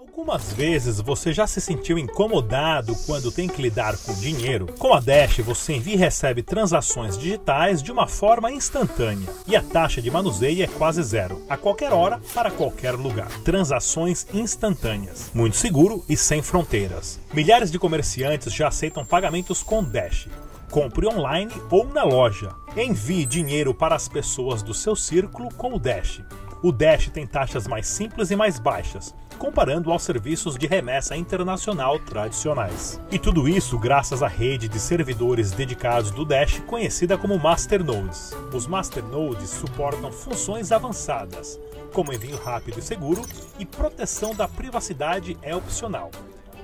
Algumas vezes você já se sentiu incomodado quando tem que lidar com dinheiro? Com a Dash você envia e recebe transações digitais de uma forma instantânea e a taxa de manuseio é quase zero, a qualquer hora, para qualquer lugar. Transações instantâneas, muito seguro e sem fronteiras. Milhares de comerciantes já aceitam pagamentos com Dash. Compre online ou na loja. Envie dinheiro para as pessoas do seu círculo com o Dash. O Dash tem taxas mais simples e mais baixas, comparando aos serviços de remessa internacional tradicionais. E tudo isso graças à rede de servidores dedicados do Dash, conhecida como Masternodes. Os Masternodes suportam funções avançadas, como envio rápido e seguro, e proteção da privacidade é opcional.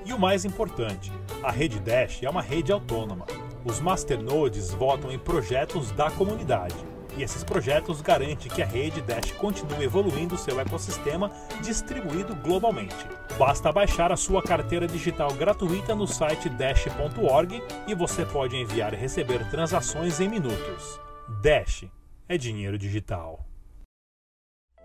E o mais importante, a rede Dash é uma rede autônoma. Os masternodes votam em projetos da comunidade e esses projetos garantem que a rede Dash continue evoluindo seu ecossistema distribuído globalmente. Basta baixar a sua carteira digital gratuita no site dash.org e você pode enviar e receber transações em minutos. Dash é dinheiro digital.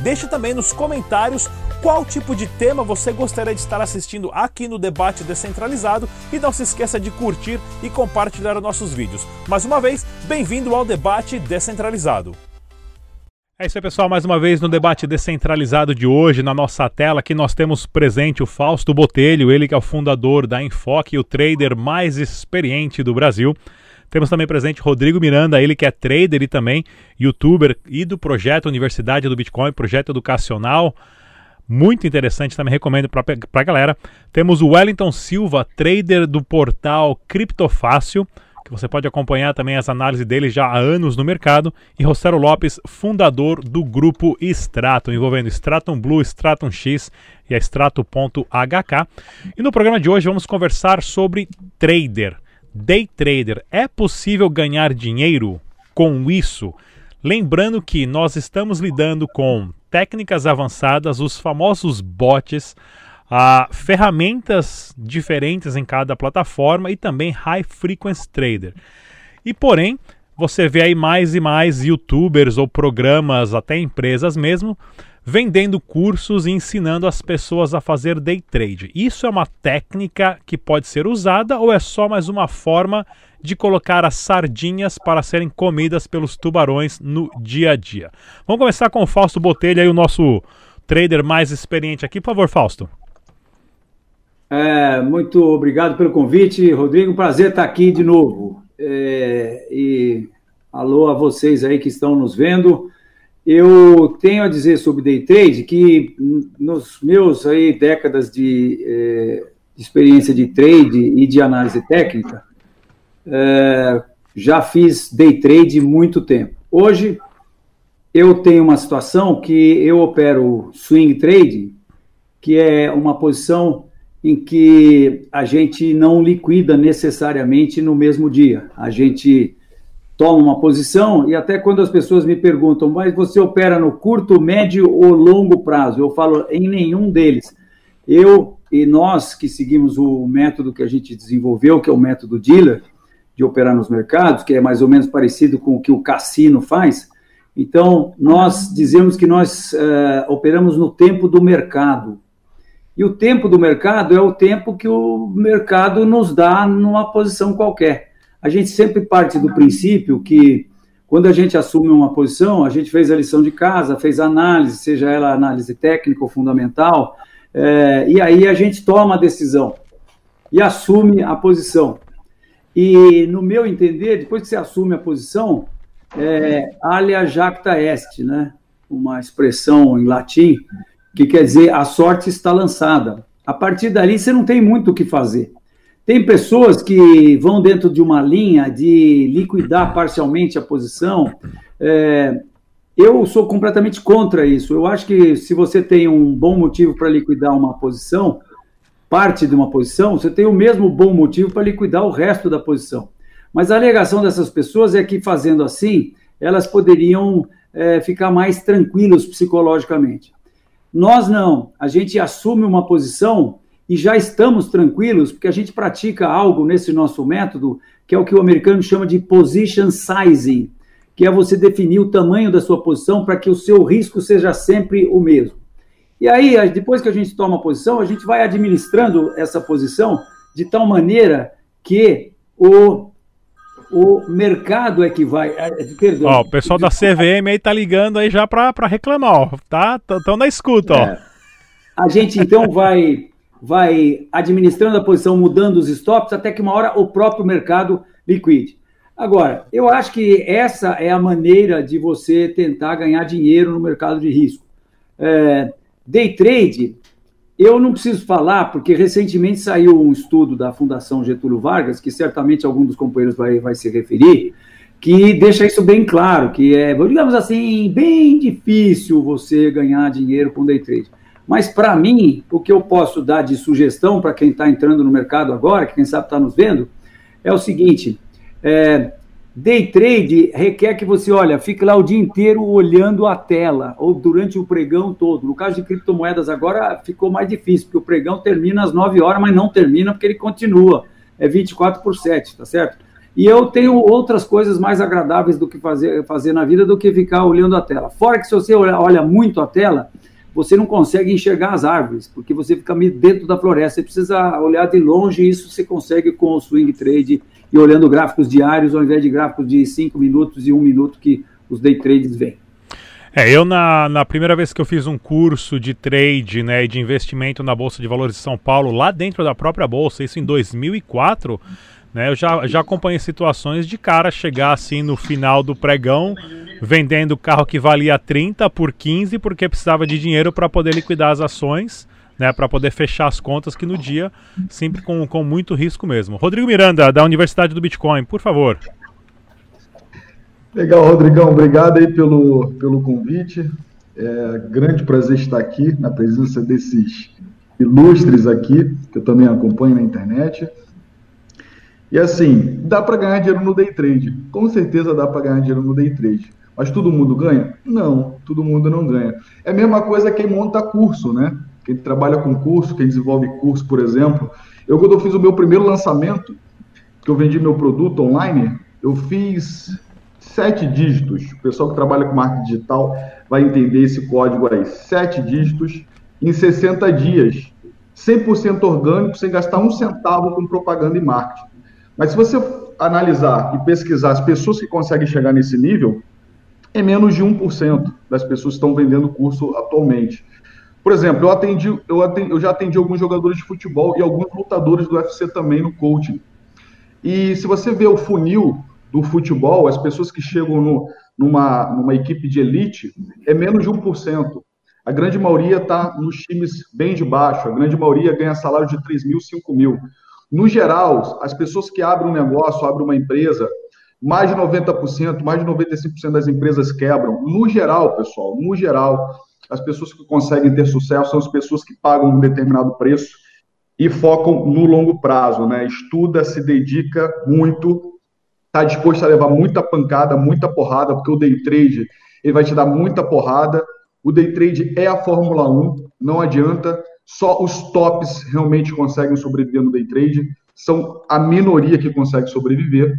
Deixe também nos comentários qual tipo de tema você gostaria de estar assistindo aqui no Debate Descentralizado e não se esqueça de curtir e compartilhar nossos vídeos. Mais uma vez, bem-vindo ao Debate Descentralizado. É isso aí, pessoal. Mais uma vez no debate descentralizado de hoje, na nossa tela, aqui nós temos presente o Fausto Botelho, ele que é o fundador da Enfoque e o trader mais experiente do Brasil. Temos também presente Rodrigo Miranda, ele que é trader e também youtuber e do projeto Universidade do Bitcoin, projeto educacional muito interessante, também recomendo para a galera. Temos o Wellington Silva, trader do portal Criptofácil, que você pode acompanhar também as análises dele já há anos no mercado, e Rosero Lopes, fundador do grupo Stratum, envolvendo Stratum Blue, Stratum X e a Strato.hk. E no programa de hoje vamos conversar sobre trader, day trader. É possível ganhar dinheiro com isso? Lembrando que nós estamos lidando com técnicas avançadas, os famosos bots, uh, ferramentas diferentes em cada plataforma e também High Frequency Trader. E porém, você vê aí mais e mais youtubers ou programas, até empresas mesmo, vendendo cursos e ensinando as pessoas a fazer day trade. Isso é uma técnica que pode ser usada ou é só mais uma forma de colocar as sardinhas para serem comidas pelos tubarões no dia a dia? Vamos começar com o Fausto Botelho, aí, o nosso trader mais experiente aqui. Por favor, Fausto. É, muito obrigado pelo convite, Rodrigo. Prazer estar aqui de novo. É, e alô a vocês aí que estão nos vendo. Eu tenho a dizer sobre day trade que nos meus aí décadas de, de experiência de trade e de análise técnica, é, já fiz day trade muito tempo. Hoje eu tenho uma situação que eu opero swing trade, que é uma posição em que a gente não liquida necessariamente no mesmo dia. A gente toma uma posição e até quando as pessoas me perguntam, mas você opera no curto, médio ou longo prazo? Eu falo em nenhum deles. Eu e nós que seguimos o método que a gente desenvolveu, que é o método dealer, de operar nos mercados, que é mais ou menos parecido com o que o cassino faz. Então, nós dizemos que nós uh, operamos no tempo do mercado. E o tempo do mercado é o tempo que o mercado nos dá numa posição qualquer. A gente sempre parte do princípio que quando a gente assume uma posição, a gente fez a lição de casa, fez análise, seja ela análise técnica ou fundamental, é, e aí a gente toma a decisão e assume a posição. E, no meu entender, depois que você assume a posição, é, alia jacta est, né? uma expressão em latim, que quer dizer a sorte está lançada. A partir dali, você não tem muito o que fazer. Tem pessoas que vão dentro de uma linha de liquidar parcialmente a posição. É, eu sou completamente contra isso. Eu acho que se você tem um bom motivo para liquidar uma posição, parte de uma posição, você tem o mesmo bom motivo para liquidar o resto da posição. Mas a alegação dessas pessoas é que, fazendo assim, elas poderiam é, ficar mais tranquilos psicologicamente. Nós não, a gente assume uma posição e já estamos tranquilos, porque a gente pratica algo nesse nosso método, que é o que o americano chama de position sizing, que é você definir o tamanho da sua posição para que o seu risco seja sempre o mesmo. E aí, depois que a gente toma a posição, a gente vai administrando essa posição de tal maneira que o, o mercado é que vai. É, é, perdão. Ó, o pessoal da CVM aí tá ligando aí já para reclamar, ó. Tá, tão na escuta, ó. É. A gente então vai vai administrando a posição, mudando os stops, até que uma hora o próprio mercado liquide. Agora, eu acho que essa é a maneira de você tentar ganhar dinheiro no mercado de risco. É, day trade, eu não preciso falar, porque recentemente saiu um estudo da Fundação Getúlio Vargas, que certamente algum dos companheiros vai, vai se referir, que deixa isso bem claro, que é, digamos assim, bem difícil você ganhar dinheiro com day trade. Mas, para mim, o que eu posso dar de sugestão para quem está entrando no mercado agora, que quem sabe está nos vendo, é o seguinte: é, day trade requer que você, olha, fique lá o dia inteiro olhando a tela, ou durante o pregão todo. No caso de criptomoedas, agora ficou mais difícil, porque o pregão termina às 9 horas, mas não termina porque ele continua. É 24 por 7, tá certo? E eu tenho outras coisas mais agradáveis do que fazer, fazer na vida do que ficar olhando a tela. Fora que se você olha, olha muito a tela, você não consegue enxergar as árvores, porque você fica dentro da floresta. Você precisa olhar de longe, e isso você consegue com o swing trade e olhando gráficos diários, ao invés de gráficos de 5 minutos e 1 um minuto que os day trades vêm. É, eu na, na primeira vez que eu fiz um curso de trade, né, de investimento na Bolsa de Valores de São Paulo, lá dentro da própria bolsa, isso em 2004, né, eu já, já acompanhei situações de cara chegar assim no final do pregão, vendendo carro que valia 30 por 15 porque precisava de dinheiro para poder liquidar as ações, né, para poder fechar as contas que no dia sempre com, com muito risco mesmo. Rodrigo Miranda da Universidade do Bitcoin, por favor. Legal, Rodrigão, obrigado aí pelo, pelo convite. É grande prazer estar aqui na presença desses ilustres aqui, que eu também acompanho na internet. E assim, dá para ganhar dinheiro no day trade. Com certeza dá para ganhar dinheiro no day trade. Mas todo mundo ganha? Não, todo mundo não ganha. É a mesma coisa quem monta curso, né? Quem trabalha com curso, quem desenvolve curso, por exemplo. Eu, quando eu fiz o meu primeiro lançamento, que eu vendi meu produto online, eu fiz sete dígitos. O pessoal que trabalha com marketing digital vai entender esse código aí. Sete dígitos em 60 dias. 100% orgânico, sem gastar um centavo com propaganda e marketing. Mas se você analisar e pesquisar as pessoas que conseguem chegar nesse nível, é menos de 1% das pessoas que estão vendendo curso atualmente. Por exemplo, eu, atendi, eu, atendi, eu já atendi alguns jogadores de futebol e alguns lutadores do UFC também no coaching. E se você vê o funil do futebol, as pessoas que chegam no, numa, numa equipe de elite, é menos de 1%. A grande maioria está nos times bem de baixo, a grande maioria ganha salário de 3 mil, 5 mil. No geral, as pessoas que abrem um negócio, abrem uma empresa, mais de 90%, mais de 95% das empresas quebram. No geral, pessoal, no geral, as pessoas que conseguem ter sucesso são as pessoas que pagam um determinado preço e focam no longo prazo, né? Estuda, se dedica muito, está disposto a levar muita pancada, muita porrada, porque o day trade ele vai te dar muita porrada. O day trade é a Fórmula 1, não adianta. Só os tops realmente conseguem sobreviver no day trade, são a minoria que consegue sobreviver.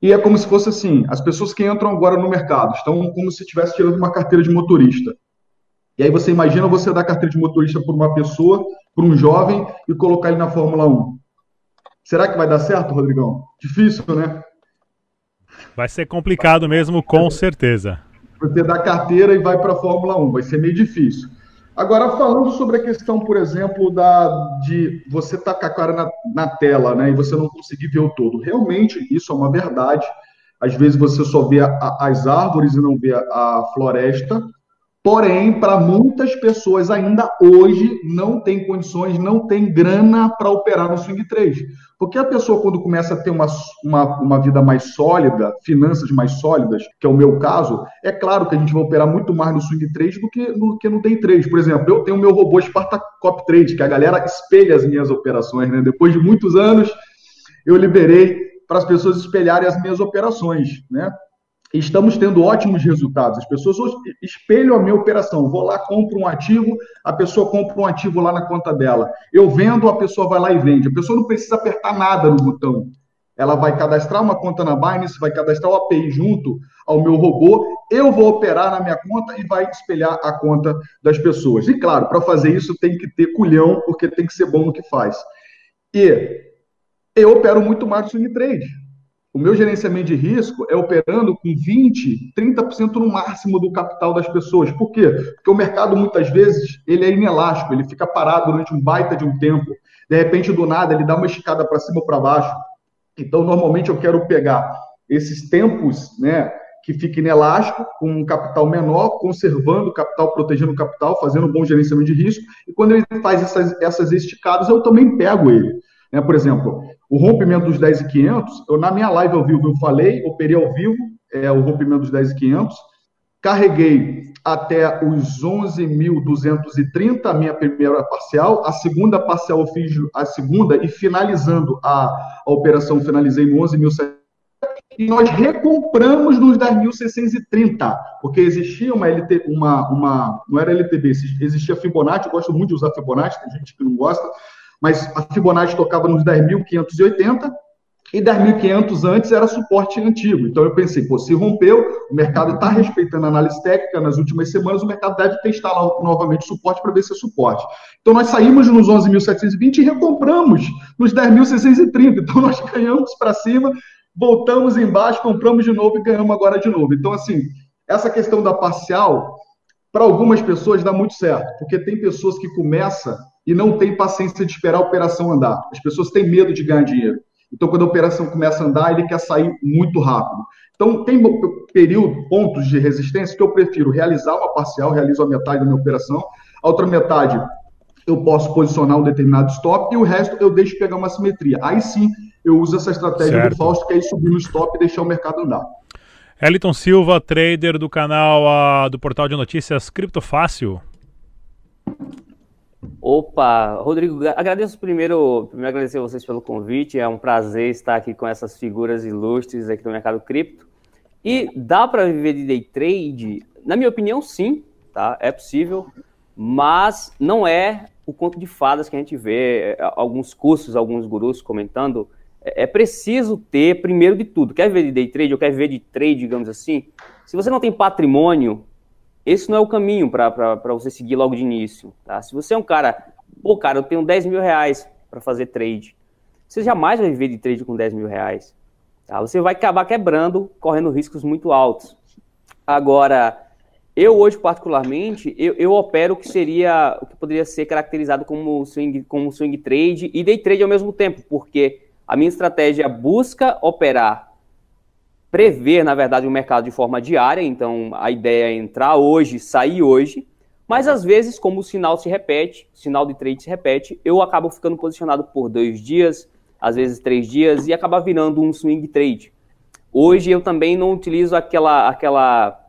E é como se fosse assim: as pessoas que entram agora no mercado estão como se estivesse tirando uma carteira de motorista. E aí você imagina você dar carteira de motorista para uma pessoa, para um jovem, e colocar ele na Fórmula 1. Será que vai dar certo, Rodrigão? Difícil, né? Vai ser complicado mesmo, com certeza. Você dá carteira e vai para a Fórmula 1, vai ser meio difícil. Agora, falando sobre a questão, por exemplo, da, de você estar com a cara na, na, tela né, e você não conseguir ver o todo. Realmente, isso é uma verdade. Às vezes você só vê a, as árvores e não vê a, a, floresta. Porém, para muitas pessoas ainda hoje não tem condições, não tem grana para operar no swing trade. Porque a pessoa, quando começa a ter uma, uma, uma, vida mais sólida, finanças mais sólidas, que é o meu caso, é claro que a gente vai operar muito mais no swing trade do que no, que no day trade. Por exemplo, eu tenho o meu robô Spartacop Trade, que a galera espelha as minhas operações. Né? Depois de muitos anos, eu liberei para as pessoas espelharem as minhas operações. Né? Estamos tendo ótimos resultados. As pessoas espelham a minha operação. Vou lá, compro um ativo, a pessoa compra um ativo lá na conta dela. Eu vendo, a pessoa vai lá e vende. A pessoa não precisa apertar nada no botão. Ela vai cadastrar uma conta na Binance, vai cadastrar o API junto ao meu robô. Eu vou operar na minha conta e vai espelhar a conta das pessoas. E claro, para fazer isso tem que ter culhão, porque tem que ser bom no que faz. E eu opero muito mais no swing trade. O meu gerenciamento de risco é operando com 20, 30% no máximo do capital das pessoas. Por quê? Porque o mercado muitas vezes ele é inelástico, ele fica parado durante um baita de um tempo. De repente, do nada, ele dá uma escada para cima ou para baixo. Então, normalmente eu quero pegar esses tempos, né, que fica inelástico, com um capital menor, conservando o capital, protegendo o capital, fazendo um bom gerenciamento de risco. E quando ele faz essas, essas esticadas, eu também pego ele. Né? Por exemplo, o rompimento dos 10,500, eu, na minha live ao vivo eu falei, operei ao vivo é, o rompimento dos 10,500, carreguei até os 11.230, a minha primeira parcial, a segunda parcial eu fiz a segunda e finalizando a, a operação, finalizei no 11.700 e nós recompramos nos 10.630, porque existia uma LT, uma, uma, não era LTB, existia Fibonacci, eu gosto muito de usar Fibonacci, tem gente que não gosta, mas a Fibonacci tocava nos 10.580 e 10.500 antes era suporte antigo. Então eu pensei, pô, se rompeu, o mercado está respeitando a análise técnica nas últimas semanas, o mercado deve testar lá novamente suporte para ver se é suporte. Então nós saímos nos 11.720 e recompramos nos 10.630. Então nós ganhamos para cima, voltamos embaixo, compramos de novo e ganhamos agora de novo. Então assim, essa questão da parcial, para algumas pessoas dá muito certo, porque tem pessoas que começam e não tem paciência de esperar a operação andar. As pessoas têm medo de ganhar dinheiro. Então, quando a operação começa a andar, ele quer sair muito rápido. Então, tem período, pontos de resistência que eu prefiro realizar uma parcial, realizo a metade da minha operação, a outra metade eu posso posicionar um determinado stop e o resto eu deixo pegar uma simetria. Aí sim eu uso essa estratégia certo. do Fausto, que é ir subir no stop e deixar o mercado andar. Eliton Silva, trader do canal uh, do portal de notícias Criptofácil. Opa, Rodrigo, agradeço primeiro, primeiro agradecer a vocês pelo convite, é um prazer estar aqui com essas figuras ilustres aqui do mercado cripto. E dá para viver de day trade? Na minha opinião, sim, tá? É possível, mas não é o conto de fadas que a gente vê, é, alguns cursos, alguns gurus comentando. É, é preciso ter, primeiro de tudo, quer viver de day trade ou quer viver de trade, digamos assim? Se você não tem patrimônio, esse não é o caminho para você seguir logo de início. Tá? Se você é um cara, pô, cara, eu tenho 10 mil reais para fazer trade, você jamais vai viver de trade com 10 mil reais. Tá? Você vai acabar quebrando, correndo riscos muito altos. Agora, eu hoje, particularmente, eu, eu opero o que seria, o que poderia ser caracterizado como swing, como swing trade e day trade ao mesmo tempo, porque a minha estratégia busca operar prever, na verdade, o mercado de forma diária, então a ideia é entrar hoje, sair hoje, mas às vezes, como o sinal se repete, o sinal de trade se repete, eu acabo ficando posicionado por dois dias, às vezes três dias, e acaba virando um swing trade. Hoje eu também não utilizo aquela, aquela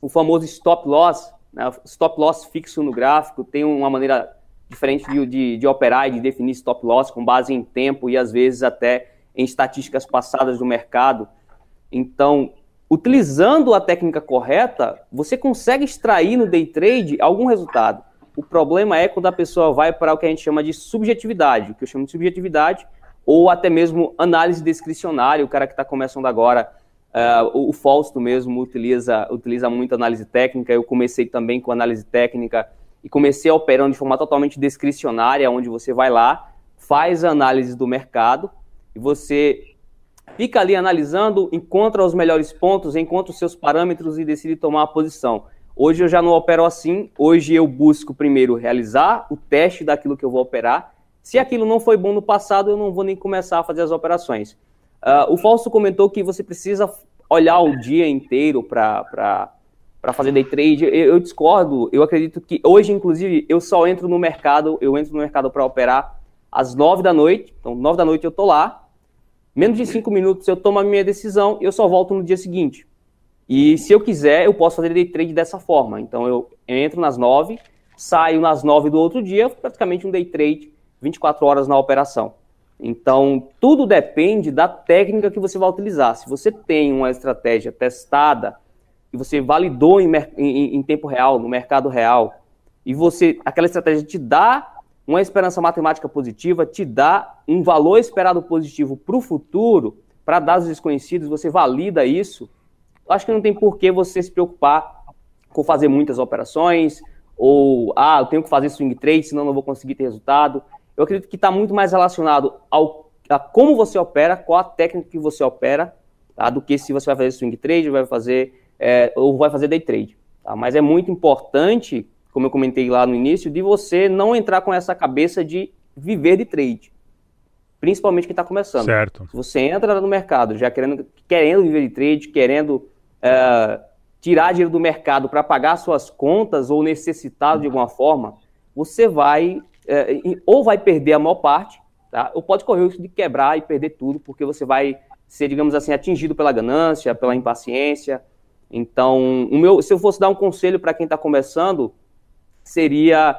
o famoso stop loss, né? stop loss fixo no gráfico, tem uma maneira diferente de, de, de operar e de definir stop loss com base em tempo e às vezes até em estatísticas passadas do mercado. Então, utilizando a técnica correta, você consegue extrair no day trade algum resultado. O problema é quando a pessoa vai para o que a gente chama de subjetividade, o que eu chamo de subjetividade, ou até mesmo análise discricionária, o cara que está começando agora, uh, o Fausto mesmo utiliza, utiliza muito análise técnica, eu comecei também com análise técnica e comecei operando de forma totalmente discricionária, onde você vai lá, faz a análise do mercado e você fica ali analisando, encontra os melhores pontos, encontra os seus parâmetros e decide tomar uma posição. Hoje eu já não opero assim, hoje eu busco primeiro realizar o teste daquilo que eu vou operar. Se aquilo não foi bom no passado, eu não vou nem começar a fazer as operações. Uh, o Fausto comentou que você precisa olhar o dia inteiro para para fazer day trade. Eu, eu, discordo. Eu acredito que hoje, inclusive, eu só entro no mercado, eu entro no mercado para operar às nove da noite. Então, nove da noite eu tô lá. Menos de cinco minutos eu tomo a minha decisão e eu só volto no dia seguinte. E se eu quiser, eu posso fazer day trade dessa forma. Então, eu entro nas nove, saio nas nove do outro dia, praticamente um day trade, 24 horas na operação. Então, tudo depende da técnica que você vai utilizar. Se você tem uma estratégia testada, que você validou em, em, em, tempo real, no mercado real, e você aquela estratégia te dá uma esperança matemática positiva, te dá um valor esperado positivo para o futuro, para dados desconhecidos, você valida isso, acho que não tem por que você se preocupar com fazer muitas operações, ou, ah, eu tenho que fazer swing trade, senão não vou conseguir ter resultado. Eu acredito que está muito mais relacionado ao, a como você opera, qual a técnica que você opera, tá, do que se você vai fazer swing trade, vai fazer é, ou vai fazer day trade. Tá? Mas é muito importante, como eu comentei lá no início, de você não entrar com essa cabeça de viver de trade. Principalmente quem está começando. Certo. Se você entra no mercado já querendo, querendo viver de trade, querendo é, tirar dinheiro do mercado para pagar suas contas ou necessitado de alguma forma, você vai é, ou vai perder a maior parte, tá? ou pode correr o risco de quebrar e perder tudo, porque você vai ser, digamos assim, atingido pela ganância, pela impaciência, então, o meu, se eu fosse dar um conselho para quem está começando, seria,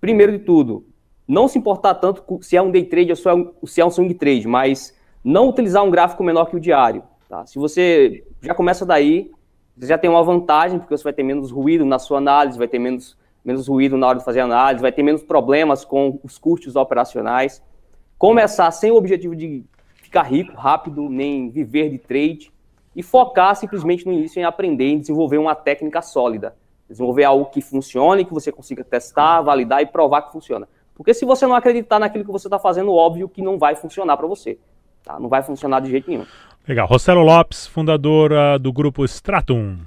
primeiro de tudo, não se importar tanto se é um day trade ou se é um swing trade, mas não utilizar um gráfico menor que o diário. Tá? Se você já começa daí, você já tem uma vantagem, porque você vai ter menos ruído na sua análise, vai ter menos, menos ruído na hora de fazer análise, vai ter menos problemas com os custos operacionais. Começar sem o objetivo de ficar rico rápido, nem viver de trade e focar simplesmente no início em aprender e desenvolver uma técnica sólida. Desenvolver algo que funcione, que você consiga testar, validar e provar que funciona. Porque se você não acreditar naquilo que você está fazendo, óbvio que não vai funcionar para você. Tá? Não vai funcionar de jeito nenhum. Legal. Rossello Lopes, fundadora do grupo Stratum.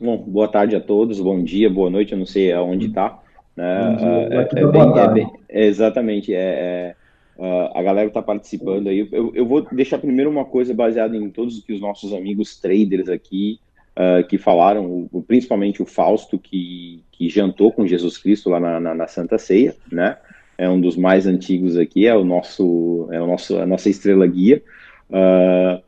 Bom, boa tarde a todos, bom dia, boa noite, eu não sei aonde está. Né? É, é, é, bem, é, bem, exatamente, é, Uh, a galera que está participando aí. Eu, eu, vou deixar primeiro uma coisa baseada em todos que os nossos amigos traders aqui uh, que falaram, principalmente o Fausto, que, que jantou com Jesus Cristo lá na, na, na, Santa Ceia, né? É um dos mais antigos aqui, é o nosso, é o nosso, a nossa estrela guia. Uh,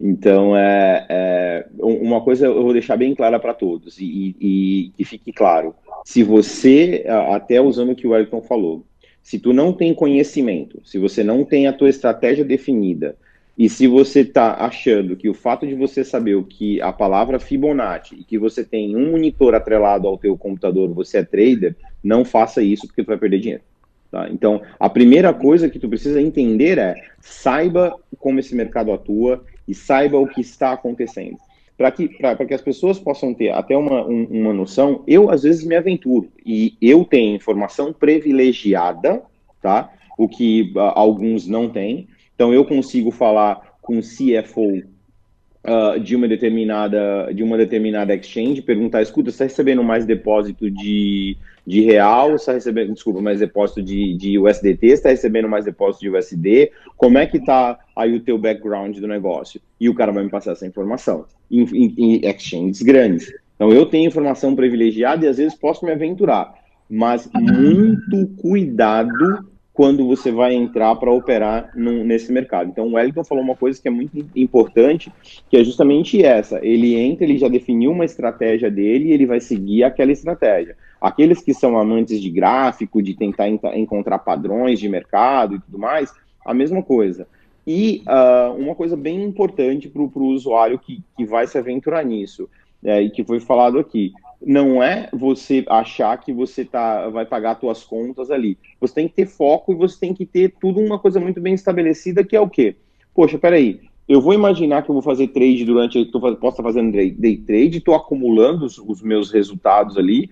então, é, é, uma coisa eu vou deixar bem clara para todos e, e, e fique claro: se você, até usando o que o Wellington falou, se tu não tem conhecimento, se você não tem a tua estratégia definida, e se você está achando que o fato de você saber o que a palavra Fibonacci e que você tem um monitor atrelado ao teu computador, você é trader, não faça isso porque tu vai perder dinheiro. Tá? Então, a primeira coisa que tu precisa entender é saiba como esse mercado atua e saiba o que está acontecendo para que, que as pessoas possam ter até uma, um, uma noção, eu às vezes me aventuro e eu tenho informação privilegiada, tá? O que uh, alguns não têm. Então eu consigo falar com o CFO uh, de uma determinada de uma determinada exchange, perguntar, escuta, você está recebendo mais depósito de, de real, está recebendo, desculpa, mais depósito de, de USDT, está recebendo mais depósito de USD, como é que está aí o teu background do negócio? E o cara vai me passar essa informação em, em, em exchanges grandes. Então, eu tenho informação privilegiada e às vezes posso me aventurar, mas muito cuidado quando você vai entrar para operar num, nesse mercado. Então, o Wellington falou uma coisa que é muito importante, que é justamente essa. Ele entra, ele já definiu uma estratégia dele e ele vai seguir aquela estratégia. Aqueles que são amantes de gráfico, de tentar encontrar padrões de mercado e tudo mais, a mesma coisa. E uh, uma coisa bem importante para o usuário que, que vai se aventurar nisso, é, e que foi falado aqui, não é você achar que você tá, vai pagar suas contas ali. Você tem que ter foco e você tem que ter tudo uma coisa muito bem estabelecida, que é o quê? Poxa, peraí, eu vou imaginar que eu vou fazer trade durante, tô, posso estar fazendo day trade, estou acumulando os, os meus resultados ali,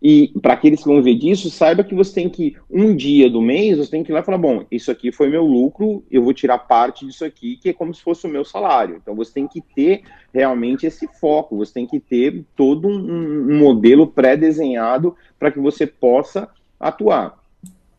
e para aqueles que vão ver disso, saiba que você tem que, um dia do mês, você tem que ir lá e falar: bom, isso aqui foi meu lucro, eu vou tirar parte disso aqui, que é como se fosse o meu salário. Então você tem que ter realmente esse foco, você tem que ter todo um, um modelo pré-desenhado para que você possa atuar.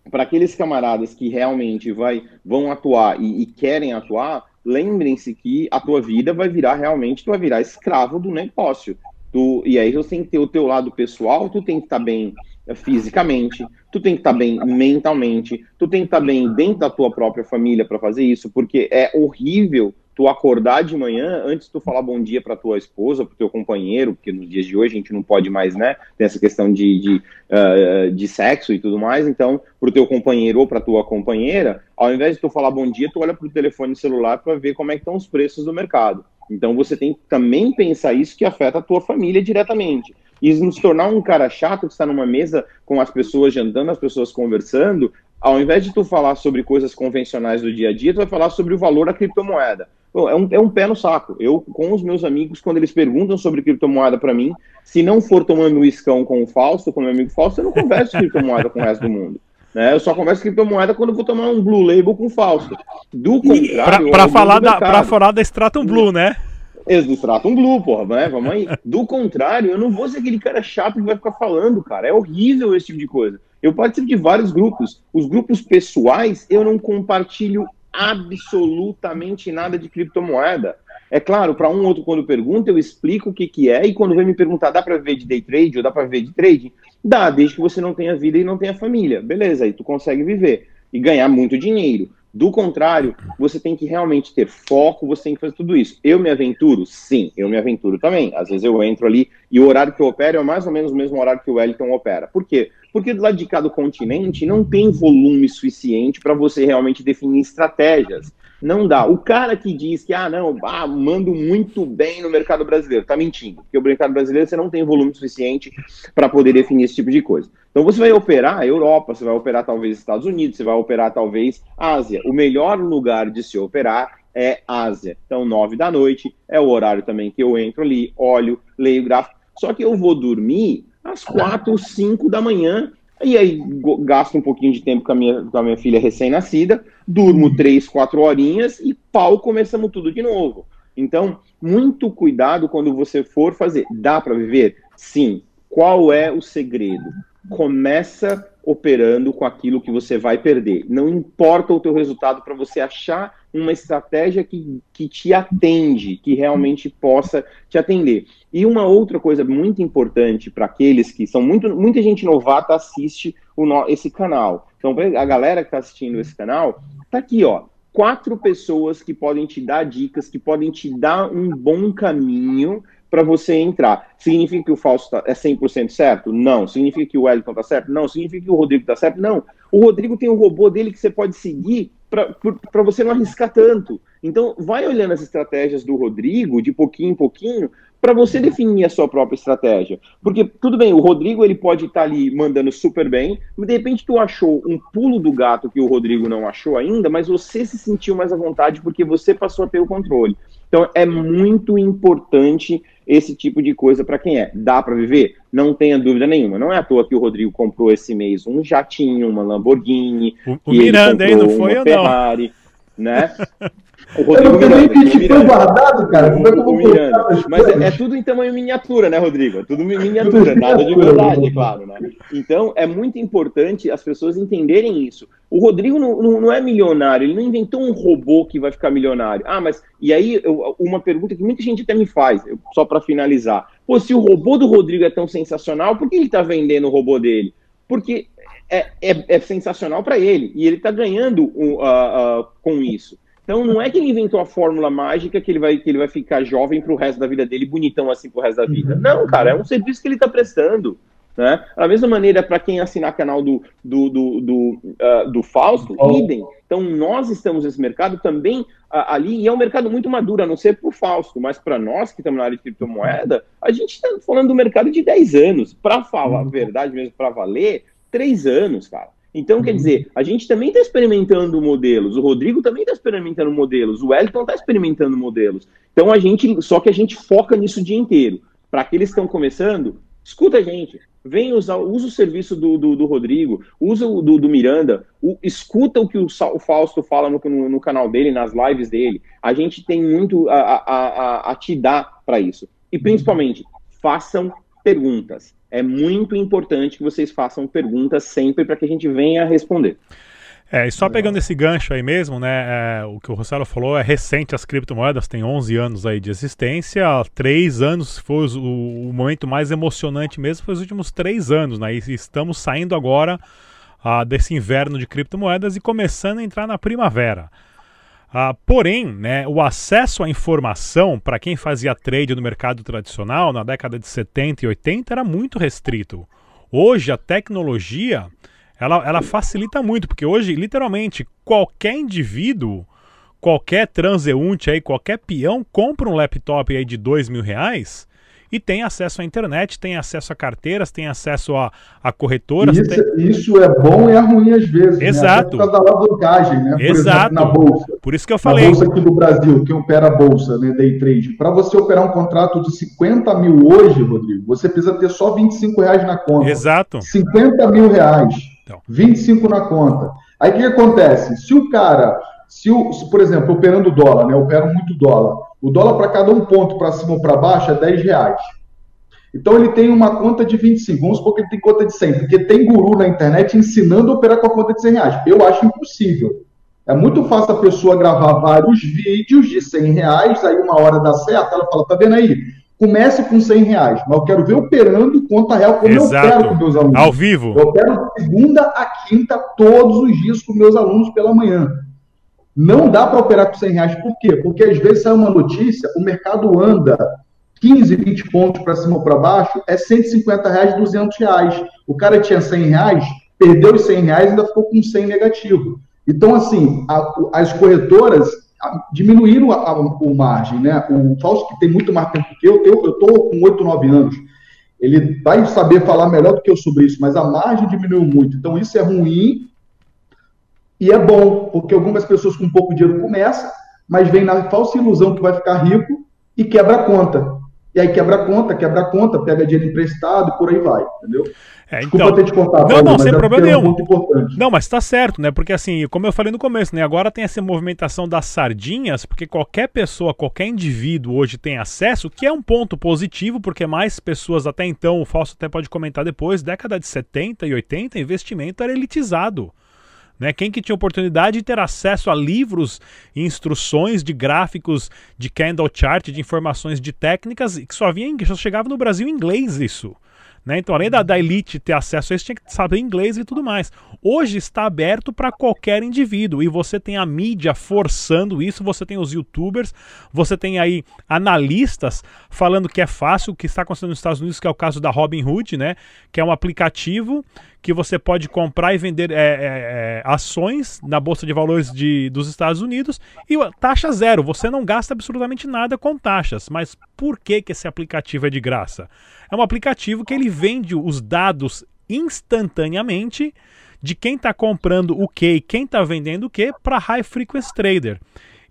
Para aqueles camaradas que realmente vai, vão atuar e, e querem atuar, lembrem-se que a tua vida vai virar realmente, tu vai virar escravo do negócio Tu, e aí você tem que ter o teu lado pessoal, tu tem que estar tá bem eh, fisicamente, tu tem que estar tá bem mentalmente, tu tem que estar tá bem dentro da tua própria família para fazer isso, porque é horrível tu acordar de manhã, antes de tu falar bom dia para tua esposa, para teu companheiro, porque nos dias de hoje a gente não pode mais, né, ter essa questão de, de, uh, de sexo e tudo mais, então, pro teu companheiro ou para tua companheira, ao invés de tu falar bom dia, tu olha pro telefone celular para ver como é que estão os preços do mercado. Então você tem que também pensar isso que afeta a tua família diretamente. E nos tornar um cara chato que está numa mesa com as pessoas jantando, as pessoas conversando, ao invés de tu falar sobre coisas convencionais do dia a dia, tu vai falar sobre o valor da criptomoeda. é, um, é um pé no saco. Eu, com os meus amigos, quando eles perguntam sobre criptomoeda para mim, se não for tomando iscão com o Fausto, com meu amigo Fausto, eu não converso criptomoeda com o resto do mundo. Né? Eu só converso criptomoeda quando eu vou tomar um Blue Label com Fausto. Do contrário. Para falar da, pra falar da Stratum Blue, né? Eles Stratum Blue, porra, né? Vamos aí. Do contrário, eu não vou ser aquele cara chato que vai ficar falando, cara. É horrível esse tipo de coisa. Eu participo de vários grupos. Os grupos pessoais, eu não compartilho absolutamente nada de criptomoeda. É claro, para um ou outro, quando pergunta, eu explico o que, que é, e quando vem me perguntar, dá para viver de day trade ou dá para viver de trade? Dá, desde que você não tenha vida e não tenha família. Beleza, aí tu consegue viver e ganhar muito dinheiro. Do contrário, você tem que realmente ter foco, você tem que fazer tudo isso. Eu me aventuro? Sim, eu me aventuro também. Às vezes eu entro ali e o horário que eu opero é mais ou menos o mesmo horário que o Wellington opera. Por quê? Porque do lado de cá do continente não tem volume suficiente para você realmente definir estratégias. Não dá. O cara que diz que, ah, não, ah, mando muito bem no mercado brasileiro, tá mentindo. Porque o mercado brasileiro você não tem volume suficiente para poder definir esse tipo de coisa. Então você vai operar Europa, você vai operar talvez Estados Unidos, você vai operar talvez Ásia. O melhor lugar de se operar é Ásia. Então, nove da noite é o horário também que eu entro ali, olho, leio o gráfico. Só que eu vou dormir às quatro, cinco da manhã e aí gasto um pouquinho de tempo com a minha, com a minha filha recém-nascida, durmo três, quatro horinhas e pau, começamos tudo de novo. Então, muito cuidado quando você for fazer. Dá para viver? Sim. Qual é o segredo? Começa operando com aquilo que você vai perder. Não importa o teu resultado para você achar uma estratégia que, que te atende, que realmente possa te atender. E uma outra coisa muito importante para aqueles que são muito, muita gente novata assiste o esse canal. Então, a galera que está assistindo esse canal, tá aqui, ó. Quatro pessoas que podem te dar dicas, que podem te dar um bom caminho para você entrar. Significa que o Fausto tá, é 100% certo? Não. Significa que o Wellington está certo? Não. Significa que o Rodrigo está certo? Não. O Rodrigo tem um robô dele que você pode seguir para você não arriscar tanto. Então, vai olhando as estratégias do Rodrigo, de pouquinho em pouquinho, para você definir a sua própria estratégia. Porque, tudo bem, o Rodrigo ele pode estar tá ali mandando super bem, mas de repente tu achou um pulo do gato que o Rodrigo não achou ainda, mas você se sentiu mais à vontade porque você passou a ter o controle. Então é muito importante esse tipo de coisa para quem é. Dá para viver? Não tenha dúvida nenhuma. Não é à toa que o Rodrigo comprou esse mês um jatinho, uma Lamborghini, o, o Miranda aí não foi uma Ferrari, não. né? O Rodrigo eu Miranda. Que foi guardado, cara. Como é que eu vou Miranda. Mas é, é, tudo em tamanho miniatura, né, Rodrigo? É tudo miniatura, nada de verdade, claro, né? Então, é muito importante as pessoas entenderem isso. O Rodrigo não, não, não, é milionário, ele não inventou um robô que vai ficar milionário. Ah, mas. E aí, eu, uma pergunta que muita gente até me faz, só para finalizar. Pô, se o robô do Rodrigo é tão sensacional, por que ele está vendendo o robô dele? Porque é, é, é sensacional para ele e ele está ganhando uh, uh, com isso. Então não é que ele inventou a fórmula mágica que ele vai, que ele vai ficar jovem pro resto da vida dele, bonitão assim pro resto da vida. Uhum. Não, cara, é um serviço que ele está prestando. Né? Da mesma maneira, para quem assinar canal do, do, do, do, uh, do Fausto, oh. idem. Então, nós estamos nesse mercado também uh, ali, e é um mercado muito maduro, a não ser para o Fausto, mas para nós que estamos na área de criptomoeda, a gente está falando do mercado de 10 anos. Para falar a uhum. verdade mesmo, para valer, 3 anos, cara. Então, quer uhum. dizer, a gente também está experimentando modelos, o Rodrigo também está experimentando modelos, o Wellington está experimentando modelos. Então, a gente, só que a gente foca nisso o dia inteiro. Para aqueles que estão começando, escuta a gente, vem usar, usa o serviço do, do, do Rodrigo, usa o do, do Miranda, o, escuta o que o, o Fausto fala no, no, no, canal dele, nas lives dele. A gente tem muito a, a, a, a te dar para isso. E principalmente, façam perguntas. É muito importante que vocês façam perguntas sempre para que a gente venha responder. É, e só pegando esse gancho aí mesmo, né? É, o que o Rossello falou é recente, as criptomoedas têm 11 anos aí de existência, três anos foi o, o, momento mais emocionante mesmo, foi os últimos três anos, né? E estamos saindo agora ah, desse inverno de criptomoedas e começando a entrar na primavera. Ah, porém, né, o acesso à informação para quem fazia trade no mercado tradicional na década de 70 e 80 era muito restrito. Hoje a tecnologia ela, ela facilita muito, porque hoje, literalmente, qualquer indivíduo, qualquer transeunte aí, qualquer peão, compra um laptop aí de dois mil reais e tem acesso à internet, tem acesso a carteiras, tem acesso a, a corretoras. Isso, tem... isso, é bom e é ruim às vezes. Né? Exato. Né? Por causa da alavancagem, né? Por Exato. Exemplo, na bolsa. Por isso que eu falei. Na bolsa aqui do Brasil, quem opera a bolsa, né? Day trade. Para você operar um contrato de 50 mil hoje, Rodrigo, você precisa ter só 25 reais na conta. Exato. 50 mil reais. Então. 25 na conta. Aí o que acontece? Se o cara, se, o, se por exemplo, operando dólar, né? Eu opero muito dólar. O dólar para cada um ponto para cima ou para baixo é 10 reais. Então ele tem uma conta de 25. Vamos supor que ele tem conta de 100, porque tem guru na internet ensinando a operar com a conta de 100 reais. Eu acho impossível. É muito fácil a pessoa gravar vários vídeos de 100 reais, aí uma hora dá certo, ela fala, tá vendo aí? Comece com 100 reais, mas eu quero ver operando conta real como Exato. eu opero com meus alunos. Ao vivo. Eu opero segunda a quinta, todos os dias com meus alunos pela manhã. Não dá para operar com 100 reais, por quê? Porque às vezes sai uma notícia, o mercado anda 15, 20 pontos para cima ou para baixo, é 150 reais, 200 reais. O cara tinha 100 reais, perdeu os 100 reais e ainda ficou com 100 negativo. Então, assim, a, as corretoras diminuíram a, a, o margem, né? O Fausto, que tem muito mais tempo que eu, eu estou com 8, 9 anos. Ele vai saber falar melhor do que eu sobre isso, mas a margem diminuiu muito. Então, isso é ruim e é bom, porque algumas pessoas com pouco dinheiro começam, mas vem na falsa ilusão que vai ficar rico e quebra a conta. E aí quebra a conta, quebra a conta, pega dinheiro emprestado e por aí vai, entendeu? É, Desculpa então... ter te cortado. Não, não, sem é problema é nenhum. Não, mas tá certo, né? Porque assim, como eu falei no começo, né? Agora tem essa movimentação das sardinhas, porque qualquer pessoa, qualquer indivíduo hoje tem acesso, que é um ponto positivo, porque mais pessoas até então, o Falso até pode comentar depois, década de 70 e 80, investimento era elitizado. Né? Quem que tinha oportunidade de ter acesso a livros instruções de gráficos, de candle chart, de informações de técnicas, que só, vinha, só chegava no Brasil em inglês isso. Né? Então, além da, da, elite ter acesso a isso, tinha que saber inglês e tudo mais. Hoje está aberto para qualquer indivíduo e você tem a mídia forçando isso. Você tem os youtubers, você tem aí analistas falando que é fácil, o que está acontecendo nos Estados Unidos, que é o caso da Robinhood, né? que é um aplicativo que você pode comprar e vender é, é, é, ações na Bolsa de Valores de, dos Estados Unidos e taxa zero. Você não gasta absolutamente nada com taxas. Mas por que, que esse aplicativo é de graça? É um aplicativo que ele vende os dados instantaneamente de quem está comprando o que e quem está vendendo o que para high frequency trader.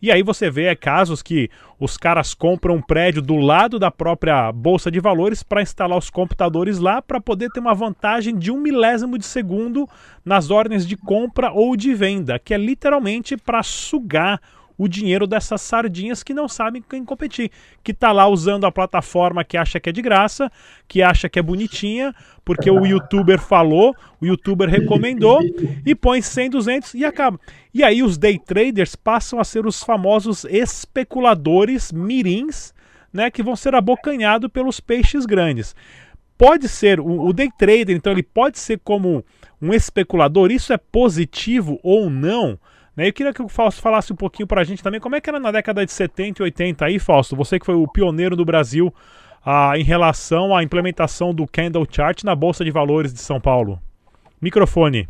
E aí você vê é, casos que os caras compram um prédio do lado da própria bolsa de valores para instalar os computadores lá para poder ter uma vantagem de um milésimo de segundo nas ordens de compra ou de venda, que é literalmente para sugar o dinheiro dessas sardinhas que não sabem quem competir, que tá lá usando a plataforma que acha que é de graça, que acha que é bonitinha, porque o youtuber falou, o youtuber recomendou e põe 100, 200 e acaba. E aí os day traders passam a ser os famosos especuladores mirins, né, que vão ser abocanhados pelos peixes grandes. Pode ser o, o day trader, então ele pode ser como um especulador, isso é positivo ou não? Né? Eu queria que o Fausto falasse um pouquinho para a gente também como é que era na década de 70 e 80 aí, Fausto, você que foi o pioneiro do Brasil ah, em relação à implementação do Candle Chart na Bolsa de Valores de São Paulo. Microfone.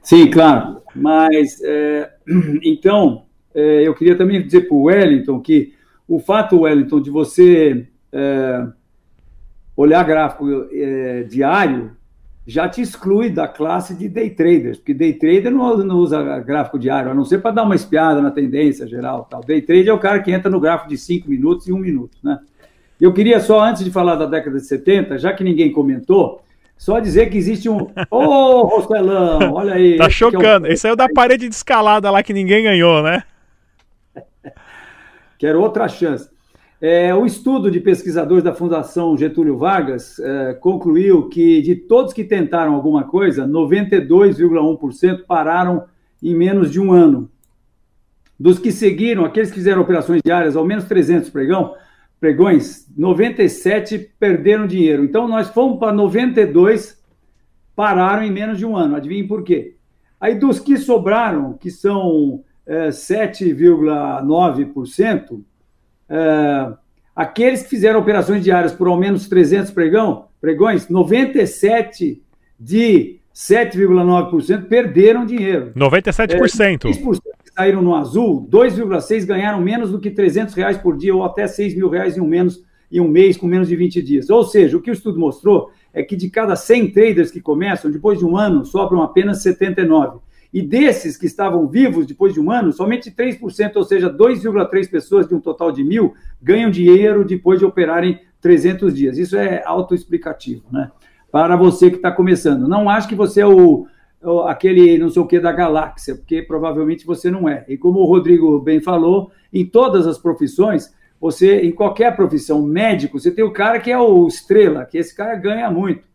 Sim, claro. Mas, é, então, é, eu queria também dizer para o Wellington que o fato, Wellington, de você é, olhar gráfico é, diário já te exclui da classe de day traders, porque day trader não, não usa gráfico diário, a não ser para dar uma espiada na tendência geral. Tal. Day trader é o cara que entra no gráfico de 5 minutos e 1 um minuto. Né? Eu queria só, antes de falar da década de 70, já que ninguém comentou, só dizer que existe um. Ô, oh, Rostelão, olha aí. tá chocando. É o... Esse é o da parede de escalada lá que ninguém ganhou, né? Quero outra chance. É, o estudo de pesquisadores da Fundação Getúlio Vargas é, concluiu que de todos que tentaram alguma coisa, 92,1% pararam em menos de um ano. Dos que seguiram, aqueles que fizeram operações diárias, ao menos 300 pregão, pregões, 97 perderam dinheiro. Então, nós fomos para 92, pararam em menos de um ano. Adivinhe por quê? Aí, dos que sobraram, que são é, 7,9%, é, aqueles que fizeram operações diárias por ao menos 300 pregão, pregões, 97 de 7,9% perderam dinheiro. 97%. É, 3% saíram no azul, 2,6% ganharam menos do que 300 reais por dia ou até 6 mil reais em um, menos, em um mês com menos de 20 dias. Ou seja, o que o estudo mostrou é que de cada 100 traders que começam, depois de um ano, sobram apenas 79. E desses que estavam vivos depois de um ano, somente 3%, ou seja, 2,3 pessoas de um total de mil, ganham dinheiro depois de operarem 300 dias. Isso é autoexplicativo, né? Para você que está começando. Não acho que você é o, o, aquele não sei o que da galáxia, porque provavelmente você não é. E como o Rodrigo bem falou, em todas as profissões, você, em qualquer profissão, médico, você tem o cara que é o estrela, que esse cara ganha muito.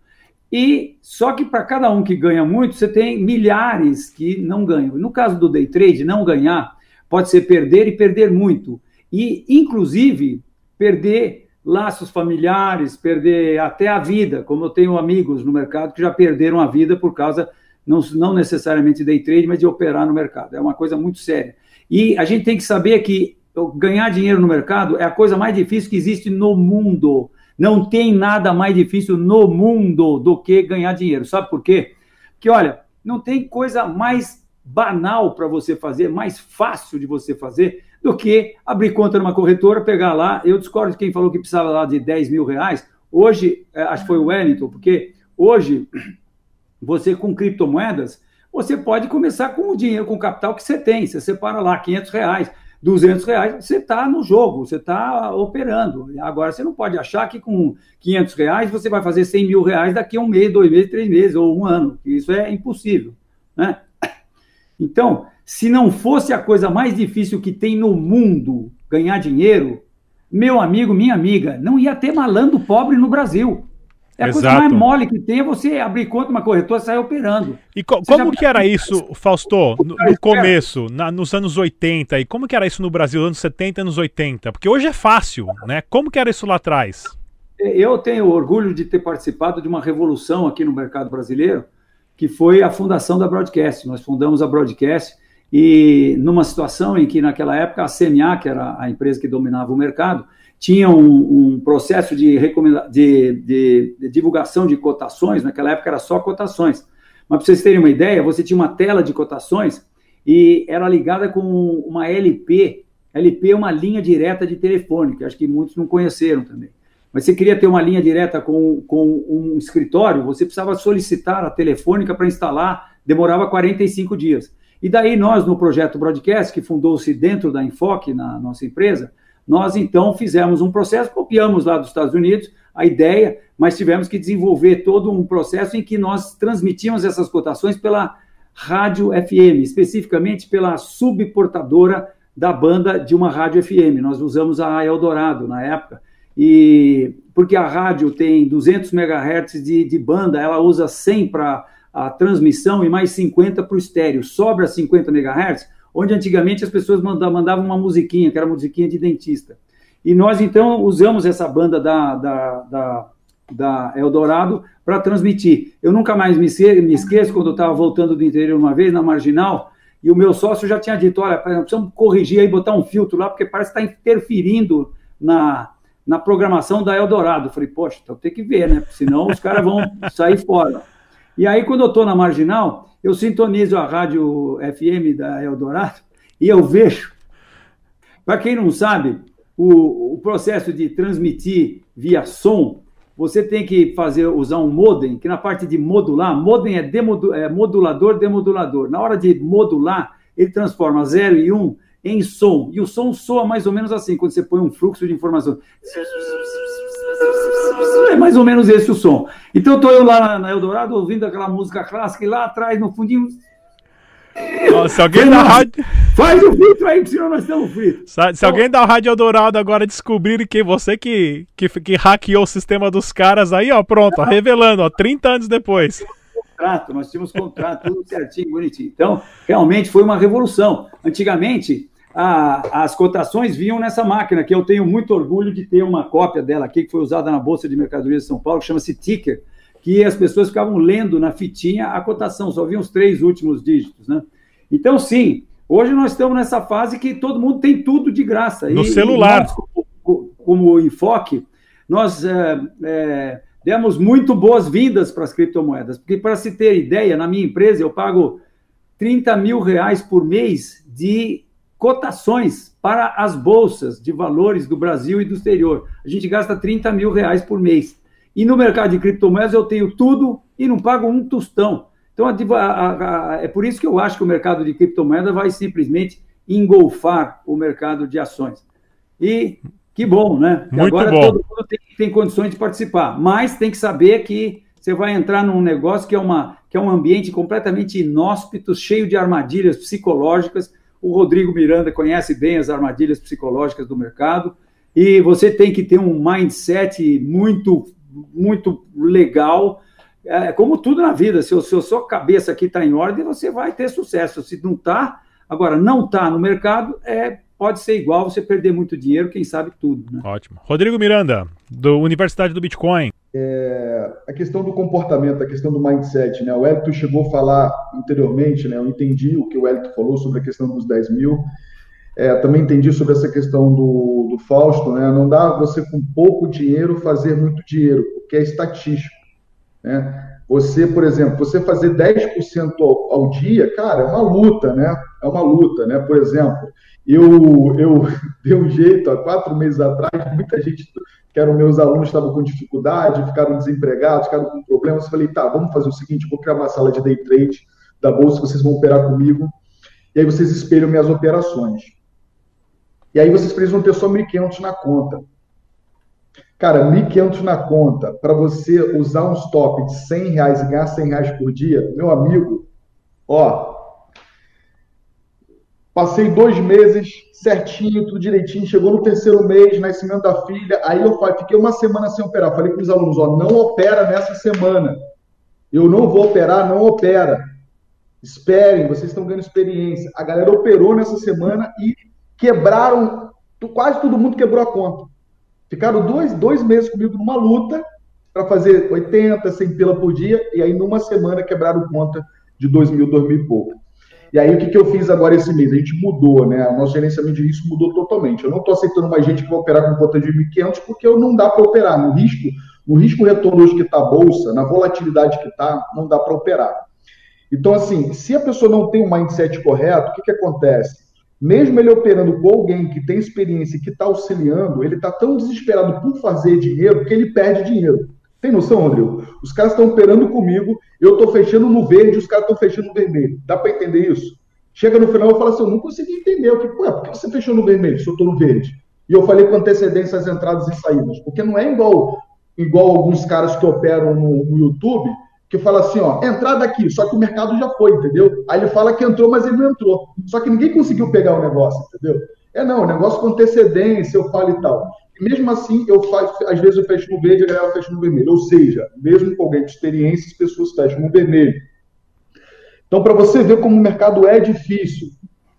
E só que para cada um que ganha muito, você tem milhares que não ganham. No caso do day trade, não ganhar pode ser perder e perder muito. E, inclusive, perder laços familiares, perder até a vida, como eu tenho amigos no mercado que já perderam a vida por causa, não, não necessariamente day trade, mas de operar no mercado. É uma coisa muito séria. E a gente tem que saber que ganhar dinheiro no mercado é a coisa mais difícil que existe no mundo. Não tem nada mais difícil no mundo do que ganhar dinheiro. Sabe por quê? Porque, olha, não tem coisa mais banal para você fazer, mais fácil de você fazer, do que abrir conta numa corretora, pegar lá. Eu discordo de quem falou que precisava lá de 10 mil reais. Hoje, é, acho que foi o Wellington, porque hoje, você com criptomoedas, você pode começar com o dinheiro, com o capital que você tem. Você separa lá 500 reais. 200 reais, você está no jogo, você está operando. Agora, você não pode achar que com 500 reais você vai fazer 100 mil reais daqui a um mês, dois meses, três meses ou um ano. Isso é impossível. Né? Então, se não fosse a coisa mais difícil que tem no mundo ganhar dinheiro, meu amigo, minha amiga, não ia ter malandro pobre no Brasil. É a Exato. coisa mais mole que tem é você abrir conta uma corretora e sair operando. E co como já... que era isso, Fausto, no, no começo, na, nos anos 80, e como que era isso no Brasil, anos 70, anos 80? Porque hoje é fácil, né? Como que era isso lá atrás? Eu tenho orgulho de ter participado de uma revolução aqui no mercado brasileiro, que foi a fundação da Broadcast. Nós fundamos a Broadcast e numa situação em que, naquela época, a CNA, que era a empresa que dominava o mercado, tinha um, um processo de, de, de, de, divulgação de cotações, naquela época era só cotações. Mas para vocês terem uma ideia, você tinha uma tela de cotações e era ligada com uma LP. LP é uma linha direta de telefone, que acho que muitos não conheceram também. Mas você queria ter uma linha direta com, com um escritório, você precisava solicitar a telefônica para instalar, demorava 45 dias. E daí nós, no projeto Broadcast, que fundou-se dentro da Enfoque, na nossa empresa, nós então fizemos um processo, copiamos lá dos Estados Unidos a ideia, mas tivemos que desenvolver todo um processo em que nós transmitimos essas cotações pela rádio FM, especificamente pela subportadora da banda de uma rádio FM. Nós usamos a Eldorado na época, e porque a rádio tem 200 MHz de, de banda, ela usa 100 para a transmissão e mais 50 para o estéreo. Sobra 50 MHz, onde antigamente as pessoas mandavam uma musiquinha, que era musiquinha de dentista. E nós, então, usamos essa banda da, da, da, da Eldorado para transmitir. Eu nunca mais me, me esqueço, quando eu estava voltando do interior uma vez, na Marginal, e o meu sócio já tinha dito, olha, precisamos corrigir aí, botar um filtro lá, porque parece que está interferindo na, na programação da Eldorado. Eu falei, poxa, então tem que ver, né? Senão os caras vão sair fora. E aí, quando eu estou na Marginal, eu sintonizo a rádio FM da Eldorado e eu vejo. Para quem não sabe, o, o, processo de transmitir via som, você tem que fazer usar um modem, que na parte de modular, modem é, demodu, é modulador, demodulador. Na hora de modular, ele transforma 0 e 1 um em som. E o som soa mais ou menos assim, quando você põe um fluxo de informação. É mais ou menos esse o som. Então estou eu lá na Eldorado ouvindo aquela música clássica e lá atrás, no fundinho. Se alguém da rádio. Faz o filtro aí, senão nós estamos fritos. Se, se alguém da Rádio Eldorado agora descobrir que você que, que, que hackeou o sistema dos caras aí, ó, pronto, ó, revelando, ó, 30 anos depois. Contrato, nós tínhamos contrato, tudo certinho, bonitinho. Então, realmente foi uma revolução. Antigamente, a, as cotações vinham nessa máquina, que eu tenho muito orgulho de ter uma cópia dela aqui, que foi usada na Bolsa de Mercadorias de São Paulo, que chama-se Ticker, que as pessoas ficavam lendo na fitinha a cotação, só viam os três últimos dígitos, né? Então, sim, hoje nós estamos nessa fase que todo mundo tem tudo de graça. No e, celular. E nós, como, como, enfoque, nós é, é, demos muito boas-vindas para as criptomoedas, porque, para se ter ideia, na minha empresa eu pago 30 mil reais por mês de cotações para as bolsas de valores do Brasil e do exterior. A gente gasta 30 mil reais por mês. E no mercado de criptomoedas eu tenho tudo e não pago um tostão. Então, a, a, a, é por isso que eu acho que o mercado de criptomoedas vai simplesmente engolfar o mercado de ações. E que bom, né? Muito agora bom. todo mundo tem, tem, condições de participar, mas tem que saber que você vai entrar num negócio que é, uma, que é um ambiente completamente inóspito, cheio de armadilhas psicológicas, o Rodrigo Miranda conhece bem as armadilhas psicológicas do mercado e você tem que ter um mindset muito, muito legal. É, como tudo na vida, se, a sua cabeça aqui está em ordem, você vai ter sucesso. Se não está, agora não está no mercado, é pode ser igual você perder muito dinheiro, quem sabe tudo. Né? Ótimo. Rodrigo Miranda, do Universidade do Bitcoin. É, a questão do comportamento, a questão do mindset, né? O Elton chegou a falar anteriormente, né? Eu entendi o que o Elton falou sobre a questão dos 10 mil. É, também entendi sobre essa questão do, do Fausto, né? Não dá você com pouco dinheiro fazer muito dinheiro, porque é estatístico, né? Você, por exemplo, você fazer 10% ao, ao dia, cara, é uma luta, né? É uma luta, né? Por exemplo, eu, eu dei um jeito há quatro meses atrás, muita gente que eram meus alunos estavam com dificuldade, ficaram desempregados, ficaram com problemas. Eu falei, tá, vamos fazer o seguinte, vou criar uma sala de day trade da bolsa, vocês vão operar comigo, e aí vocês espelham minhas operações. E aí vocês precisam ter só 1.500 na conta. Cara, 1.500 na conta, para você usar um stop de 100 reais e ganhar 100 reais por dia, meu amigo, ó, Passei dois meses certinho, tudo direitinho. Chegou no terceiro mês, nascimento da filha. Aí eu fiquei uma semana sem operar. Falei para os alunos: ó, não opera nessa semana. Eu não vou operar, não opera. Esperem, vocês estão ganhando experiência. A galera operou nessa semana e quebraram, quase todo mundo quebrou a conta. Ficaram dois, dois meses comigo numa luta para fazer 80, 100 pila por dia, e aí numa semana quebraram conta de 2 mil, 2 mil e pouco. E aí, o que, que eu fiz agora esse mês? A gente mudou, né? O nosso gerenciamento de risco mudou totalmente. Eu não estou aceitando mais gente que vai operar com conta de 1.500 porque eu não dá para operar. No risco, no risco retorno hoje que está a bolsa, na volatilidade que está, não dá para operar. Então, assim, se a pessoa não tem um mindset correto, o que, que acontece? Mesmo ele operando com alguém que tem experiência e que está auxiliando, ele está tão desesperado por fazer dinheiro que ele perde dinheiro. Tem noção, Rodrigo? Os caras estão operando comigo, eu estou fechando no verde, os caras estão fechando no vermelho. Dá para entender isso? Chega no final, eu falo assim, eu não consegui entender. Eu fico, ué, por que você fechou no vermelho se eu estou no verde? E eu falei com antecedência as entradas e saídas. Porque não é igual, igual alguns caras que operam no, no YouTube, que fala assim, ó, entrada aqui, só que o mercado já foi, entendeu? Aí ele fala que entrou, mas ele não entrou. Só que ninguém conseguiu pegar o negócio, entendeu? É não, negócio com antecedência, eu falo e tal. E mesmo assim, eu faço, às vezes eu fecho no verde, a galera fecha no vermelho. Ou seja, mesmo com alguém de experiência, as pessoas fecham no vermelho. Então, para você ver como o mercado é difícil.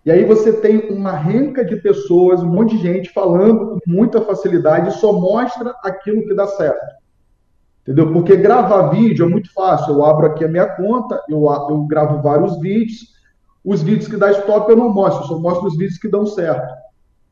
E aí você tem uma renca de pessoas, um monte de gente falando com muita facilidade e só mostra aquilo que dá certo. Entendeu? Porque gravar vídeo é muito fácil. Eu abro aqui a minha conta, eu, eu gravo vários vídeos. Os vídeos que dá stop eu não mostro, eu só mostro os vídeos que dão certo.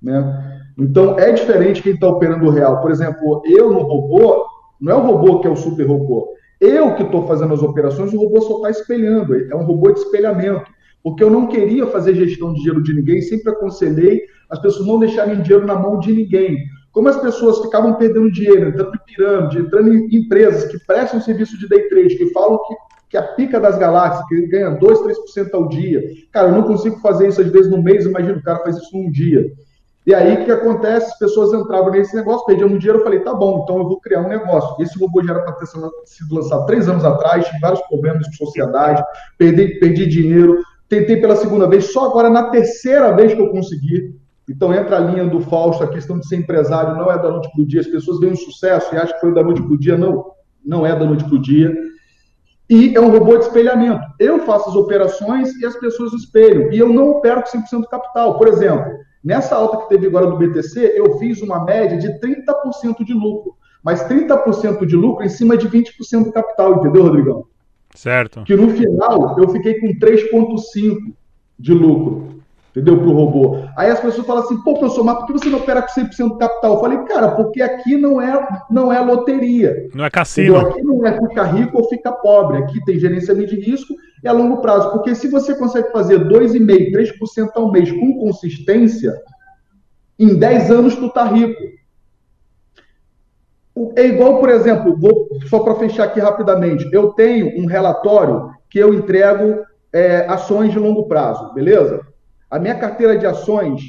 Né? Então, é diferente quem está operando o real. Por exemplo, eu no robô, não é o robô que é o super robô. Eu que estou fazendo as operações, o robô só está espelhando. É um robô de espelhamento. Porque eu não queria fazer gestão de dinheiro de ninguém, sempre aconselhei as pessoas não deixarem dinheiro na mão de ninguém. Como as pessoas ficavam perdendo dinheiro, entrando em pirâmide, entrando em empresas que prestam serviço de day trade, que falam que, que a pica das galáxias, que ganha 2, 3% ao dia. Cara, eu não consigo fazer isso às vezes no mês, imagina o cara faz isso num dia. E aí, o que acontece? As pessoas entravam nesse negócio, perdiam dinheiro, eu falei, tá bom, então eu vou criar um negócio. Esse robô já era para ter sido lançado três anos atrás, tive vários problemas com sociedade, perdi, perdi dinheiro, tentei pela segunda vez, só agora na terceira vez que eu consegui. Então entra a linha do Fausto, a questão de ser empresário não é da noite para o dia. As pessoas veem um sucesso e acham que foi da noite para o dia. Não, não é da noite para o dia. E é um robô de espelhamento. Eu faço as operações e as pessoas espelham. E eu não opero com 100% do capital. Por exemplo, nessa alta que teve agora do BTC, eu fiz uma média de 30% de lucro. Mas 30% de lucro em cima de 20% do capital, entendeu, Rodrigão? Certo. Que no final eu fiquei com 3,5% de lucro entendeu? Para o robô. Aí as pessoas falam assim, pô, professor, mas por que você não opera com 100% do capital? Eu falei, cara, porque aqui não é, não é loteria. Não é cassino. Entendeu? Aqui não é ficar rico ou ficar pobre. Aqui tem gerenciamento de risco e a longo prazo. Porque se você consegue fazer 2,5%, 3% ao mês com consistência, em 10 anos tu tá rico. É igual, por exemplo, vou, só para fechar aqui rapidamente, eu tenho um relatório que eu entrego é, ações de longo prazo, beleza? A minha carteira de ações,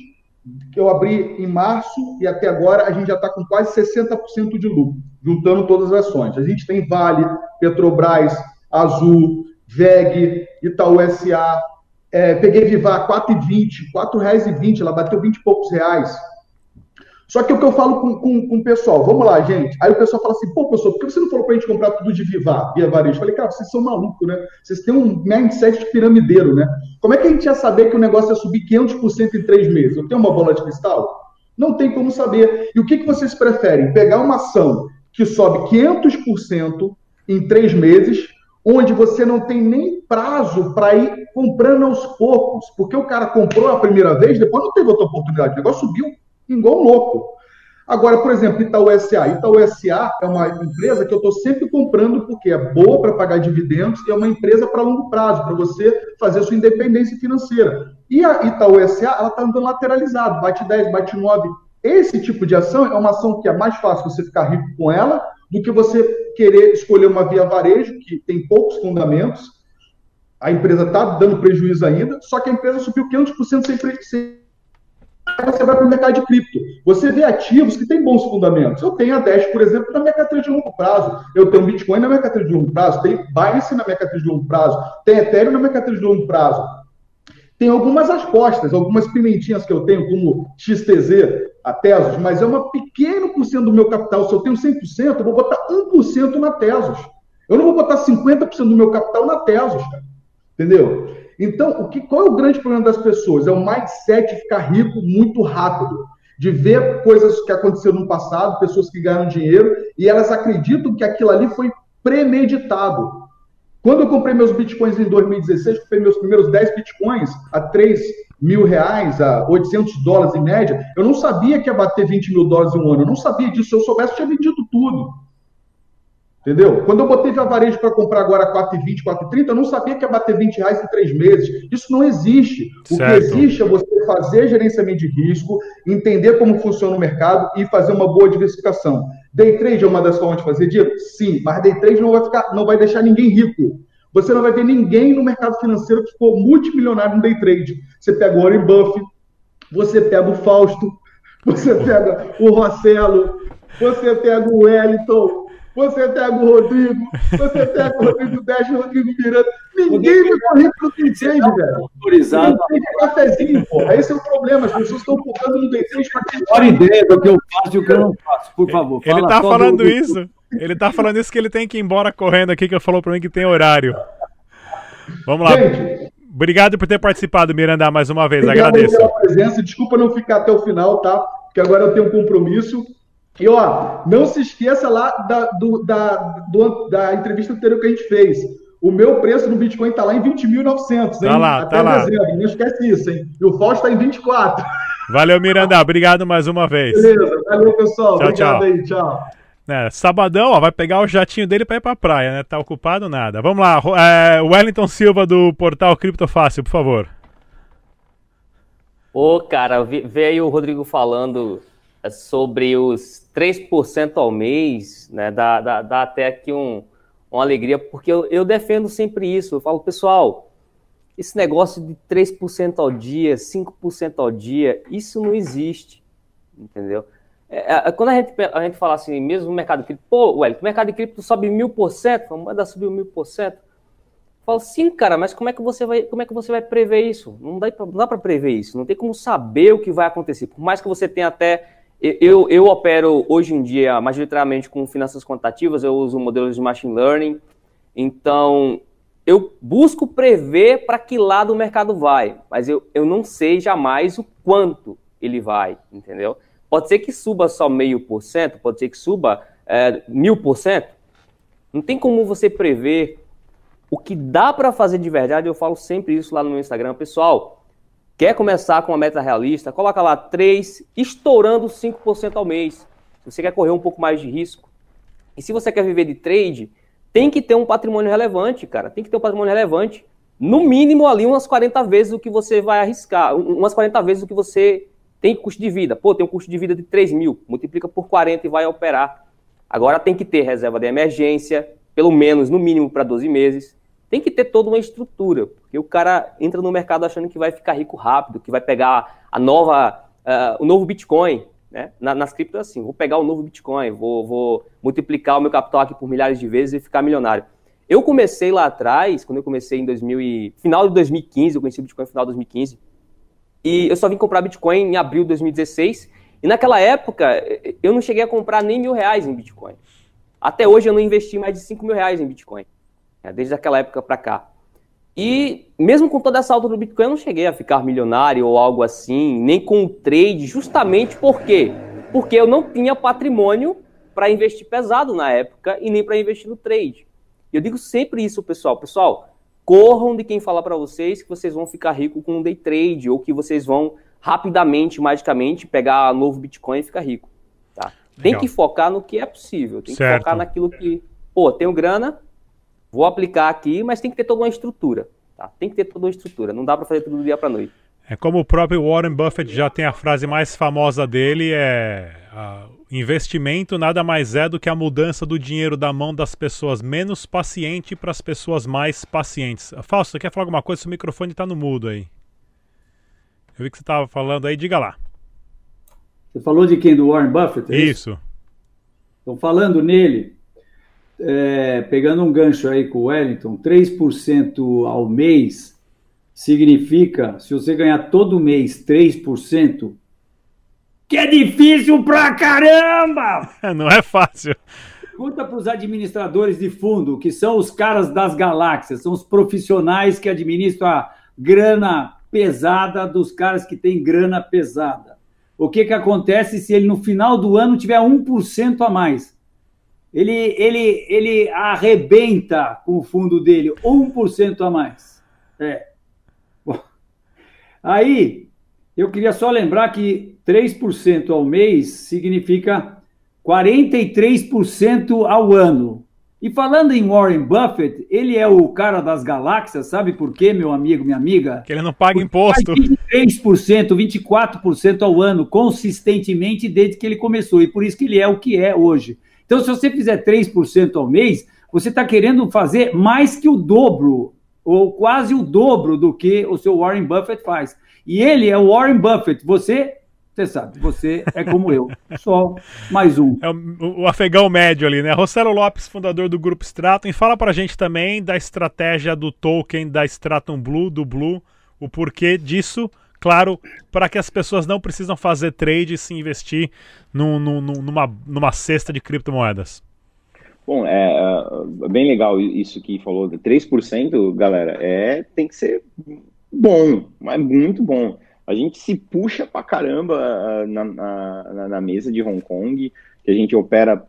que eu abri em março e até agora, a gente já está com quase 60% de lucro, juntando todas as ações. A gente tem Vale, Petrobras, Azul, VEG, Itaú SA. É, peguei Vivar, R$ 4,20, R$ 4,20, ela bateu 20 e poucos reais. Só que o que eu falo com, com, com, o pessoal, vamos lá, gente. Aí o pessoal fala assim, pô, pessoal, por que você não falou pra gente comprar tudo de Vivar, via varejo? Eu falei, cara, vocês são malucos, né? Vocês têm um mindset de piramideiro, né? Como é que a gente ia saber que o negócio ia subir 500% em três meses? Eu tenho uma bola de cristal? Não tem como saber. E o que, que vocês preferem? Pegar uma ação que sobe 500% em três meses, onde você não tem nem prazo para ir comprando aos poucos, porque o cara comprou a primeira vez, depois não teve outra oportunidade, o negócio subiu igual louco. Agora, por exemplo, Itaú SA. Itaú SA é uma empresa que eu estou sempre comprando porque é boa para pagar dividendos e é uma empresa para longo prazo, para você fazer sua independência financeira. E a Itaú SA, ela está andando lateralizado, bate 10, bate 9. Esse tipo de ação é uma ação que é mais fácil você ficar rico com ela do que você querer escolher uma via varejo, que tem poucos fundamentos. A empresa está dando prejuízo ainda, só que a empresa subiu 500% sem, sem você vai para o mercado de cripto. Você vê ativos que têm bons fundamentos. Eu tenho a Dash, por exemplo, na minha carteira de longo prazo. Eu tenho Bitcoin na minha carteira de longo prazo. Tem Binance na minha carteira de longo prazo. Tem Ethereum na minha carteira de longo prazo. Tem algumas respostas, algumas pimentinhas que eu tenho, como XTZ, a Tesos, mas é uma pequeno por cento do meu capital. Se eu tenho 100%, eu vou botar 1% na Tesos. Eu não vou botar 50% do meu capital na Tesos, cara. Entendeu? Então, o que, qual é o grande problema das pessoas? É o mindset de ficar rico muito rápido, de ver coisas que aconteceram no passado, pessoas que ganham dinheiro, e elas acreditam que aquilo ali foi premeditado. Quando eu comprei meus bitcoins em 2016, comprei meus primeiros 10 bitcoins a 3 mil reais, a 800 dólares em média, eu não sabia que ia bater 20 mil dólares em um ano, eu não sabia disso. Se eu soubesse, eu tinha vendido tudo. Entendeu? Quando eu botei via varejo para comprar agora 4,20, 4,30, eu não sabia que ia bater 20 reais em três meses. Isso não existe. O certo. que existe é você fazer gerenciamento de risco, entender como funciona o mercado e fazer uma boa diversificação. Day trade é uma das formas de fazer dinheiro? Sim, mas day trade não vai, ficar, não vai deixar ninguém rico. Você não vai ver ninguém no mercado financeiro que ficou multimilionário no day trade. Você pega o Warren Buffett, você pega o Fausto, você pega o Rossello, você pega o Wellington, você pega o Rodrigo, você pega o Rodrigo Dash, o Rodrigo Miranda. Ninguém me corre pro Day velho. Autorizado. Tem cafezinho, pô. Esse é o problema. As pessoas estão focando no Trade para ter maior ideia do que eu faço e o que eu não faço. Por favor. Ele tá falando do... isso. Ele tá falando isso que ele tem que ir embora correndo aqui, que eu falou para mim que tem horário. Vamos lá. Gente, Obrigado por ter participado, Miranda, mais uma vez. Agradeço. Pela presença. Desculpa não ficar até o final, tá? Porque agora eu tenho um compromisso. E ó, não se esqueça lá da, do, da, do, da entrevista anterior que a gente fez. O meu preço no Bitcoin está lá em 20.900, hein? Tá lá, Até tá lá. Não esquece isso, hein? E o Fausto está em 24. Valeu, Miranda. Obrigado mais uma vez. Beleza. Valeu, pessoal. Tchau, Obrigado tchau. aí. Tchau. É, sabadão, ó, vai pegar o jatinho dele para ir pra praia, né? Tá ocupado nada. Vamos lá, é, Wellington Silva do portal Criptofácil, por favor. Ô, cara, veio o Rodrigo falando sobre os 3% ao mês, né, dá, dá, dá até aqui um, uma alegria, porque eu, eu defendo sempre isso. Eu falo, pessoal, esse negócio de 3% ao dia, 5% ao dia, isso não existe, entendeu? É, é, quando a gente, a gente fala assim, mesmo no mercado de cripto, pô, Wellington, o mercado de cripto sobe mil por cento, a moeda subiu mil por cento. falo, sim, cara, mas como é que você vai, como é que você vai prever isso? Não dá, não dá para prever isso, não tem como saber o que vai acontecer. Por mais que você tenha até eu, eu opero hoje em dia majoritariamente com finanças quantitativas, eu uso modelos de machine learning. Então, eu busco prever para que lado o mercado vai, mas eu, eu não sei jamais o quanto ele vai, entendeu? Pode ser que suba só meio por cento, pode ser que suba é, mil por cento. Não tem como você prever o que dá para fazer de verdade. Eu falo sempre isso lá no meu Instagram, pessoal. Quer começar com uma meta realista? Coloca lá 3, estourando 5% ao mês. Se você quer correr um pouco mais de risco. E se você quer viver de trade, tem que ter um patrimônio relevante, cara. Tem que ter um patrimônio relevante. No mínimo ali umas 40 vezes o que você vai arriscar. Umas 40 vezes o que você tem custo de vida. Pô, tem um custo de vida de 3 mil. Multiplica por 40 e vai operar. Agora tem que ter reserva de emergência, pelo menos, no mínimo, para 12 meses tem que ter toda uma estrutura, porque o cara entra no mercado achando que vai ficar rico rápido, que vai pegar a nova, uh, o novo Bitcoin, né? Na, nas criptos assim, vou pegar o novo Bitcoin, vou, vou multiplicar o meu capital aqui por milhares de vezes e ficar milionário. Eu comecei lá atrás, quando eu comecei em 2000 e, final de 2015, eu conheci o Bitcoin no final de 2015, e eu só vim comprar Bitcoin em abril de 2016, e naquela época eu não cheguei a comprar nem mil reais em Bitcoin. Até hoje eu não investi mais de 5 mil reais em Bitcoin. É, desde aquela época para cá. E mesmo com toda essa alta do Bitcoin, eu não cheguei a ficar milionário ou algo assim, nem com o trade, justamente por quê? Porque eu não tinha patrimônio para investir pesado na época e nem para investir no trade. Eu digo sempre isso, pessoal. Pessoal, corram de quem falar para vocês que vocês vão ficar rico com um day trade ou que vocês vão rapidamente, magicamente, pegar novo Bitcoin e ficar rico. Tá? Tem que focar no que é possível. Tem certo. que focar naquilo que, pô, tenho grana, vou aplicar aqui, mas tem que ter toda uma estrutura. Tá? Tem que ter toda uma estrutura. Não dá para fazer tudo do dia para noite. É como o próprio Warren Buffett já tem a frase mais famosa dele é investimento nada mais é do que a mudança do dinheiro da mão das pessoas menos pacientes para as pessoas mais pacientes. Fausto, você quer falar alguma coisa? Seu microfone está no mudo aí. Eu vi que você estava falando aí, diga lá. Você falou de quem? Do Warren Buffett? É isso. Estou falando nele é, pegando um gancho aí com o Wellington, 3% ao mês significa, se você ganhar todo mês 3%, que é difícil pra caramba! Não é fácil. Pergunta para os administradores de fundo, que são os caras das galáxias, são os profissionais que administram a grana pesada dos caras que têm grana pesada. O que, que acontece se ele no final do ano tiver 1% a mais? Ele, ele, ele arrebenta com o fundo dele, 1% a mais. É. Bom, aí, eu queria só lembrar que 3% ao mês significa 43% ao ano. E falando em Warren Buffett, ele é o cara das galáxias, sabe por quê, meu amigo, minha amiga? Que ele não paga Porque imposto. 23%, 24% ao ano, consistentemente desde que ele começou. E por isso que ele é o que é hoje. Então, se você fizer 3% ao mês, você está querendo fazer mais que o dobro, ou quase o dobro do que o seu Warren Buffett faz. E ele é o Warren Buffett. Você, você sabe, você é como eu. Só mais um. É o, o afegão médio ali, né? Rossello Lopes, fundador do Grupo Stratum. E fala para a gente também da estratégia do token da Stratum Blue, do Blue, o porquê disso claro, para que as pessoas não precisam fazer trade e se investir num, num, numa, numa cesta de criptomoedas? Bom, é, é bem legal isso que falou. 3%, galera, é, tem que ser bom, mas muito bom. A gente se puxa pra caramba ah, na, na, na mesa de Hong Kong, que a gente opera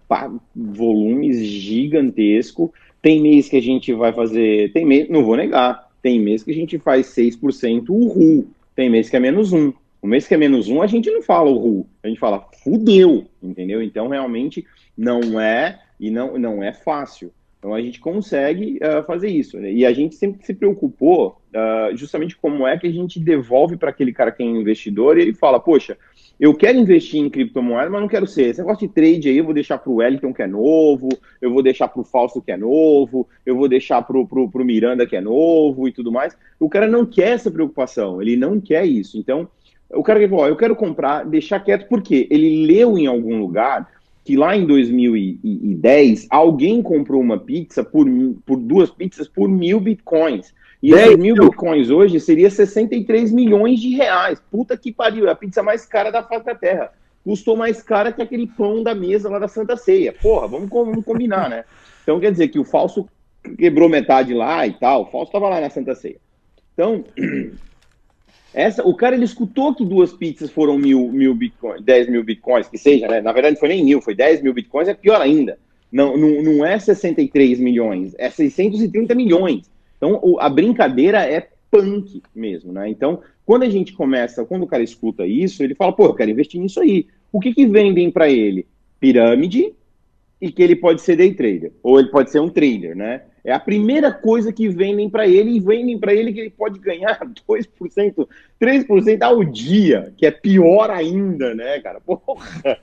volumes gigantescos. Tem mês que a gente vai fazer, tem mês, não vou negar, tem mês que a gente faz 6% uhul. Tem mês que é menos um. O mês que é menos um, a gente não fala o ru, a gente fala fudeu, entendeu? Então, realmente, não é e não, não é fácil. Então, a gente consegue uh, fazer isso. Né? E a gente sempre se preocupou uh, justamente como é que a gente devolve para aquele cara que é investidor e ele fala, poxa, eu quero investir em criptomoeda, mas não quero ser. Esse negócio de trade aí eu vou deixar para o Wellington, que é novo, eu vou deixar para o Fausto, que é novo, eu vou deixar para o Miranda, que é novo e tudo mais. O cara não quer essa preocupação, ele não quer isso. Então, o cara que falou, eu quero comprar, deixar quieto, porque ele leu em algum lugar que lá em 2010 alguém comprou uma pizza por, por duas pizzas por mil bitcoins. E esses mil bitcoins hoje seria 63 milhões de reais. Puta que pariu, é a pizza mais cara da face da terra. Custou mais cara que aquele pão da mesa lá da Santa Ceia. Porra, vamos, vamos combinar, né? Então quer dizer que o falso quebrou metade lá e tal. O falso estava lá na Santa Ceia. Então, essa, o cara ele escutou que duas pizzas foram mil, mil bitcoins, 10 mil bitcoins, que seja, né? Na verdade não foi nem mil, foi 10 mil bitcoins, é pior ainda. Não, não, não é 63 milhões, é 630 milhões. Então o, a brincadeira é punk mesmo, né? Então, quando a gente começa, quando o cara escuta isso, ele fala, pô, eu quero investir nisso aí. O que, que vendem para ele? Pirâmide e que ele pode ser day trader, ou ele pode ser um trader, né? É a primeira coisa que vendem para ele e vendem para ele que ele pode ganhar 2%, 3% ao dia, que é pior ainda, né, cara? Porra!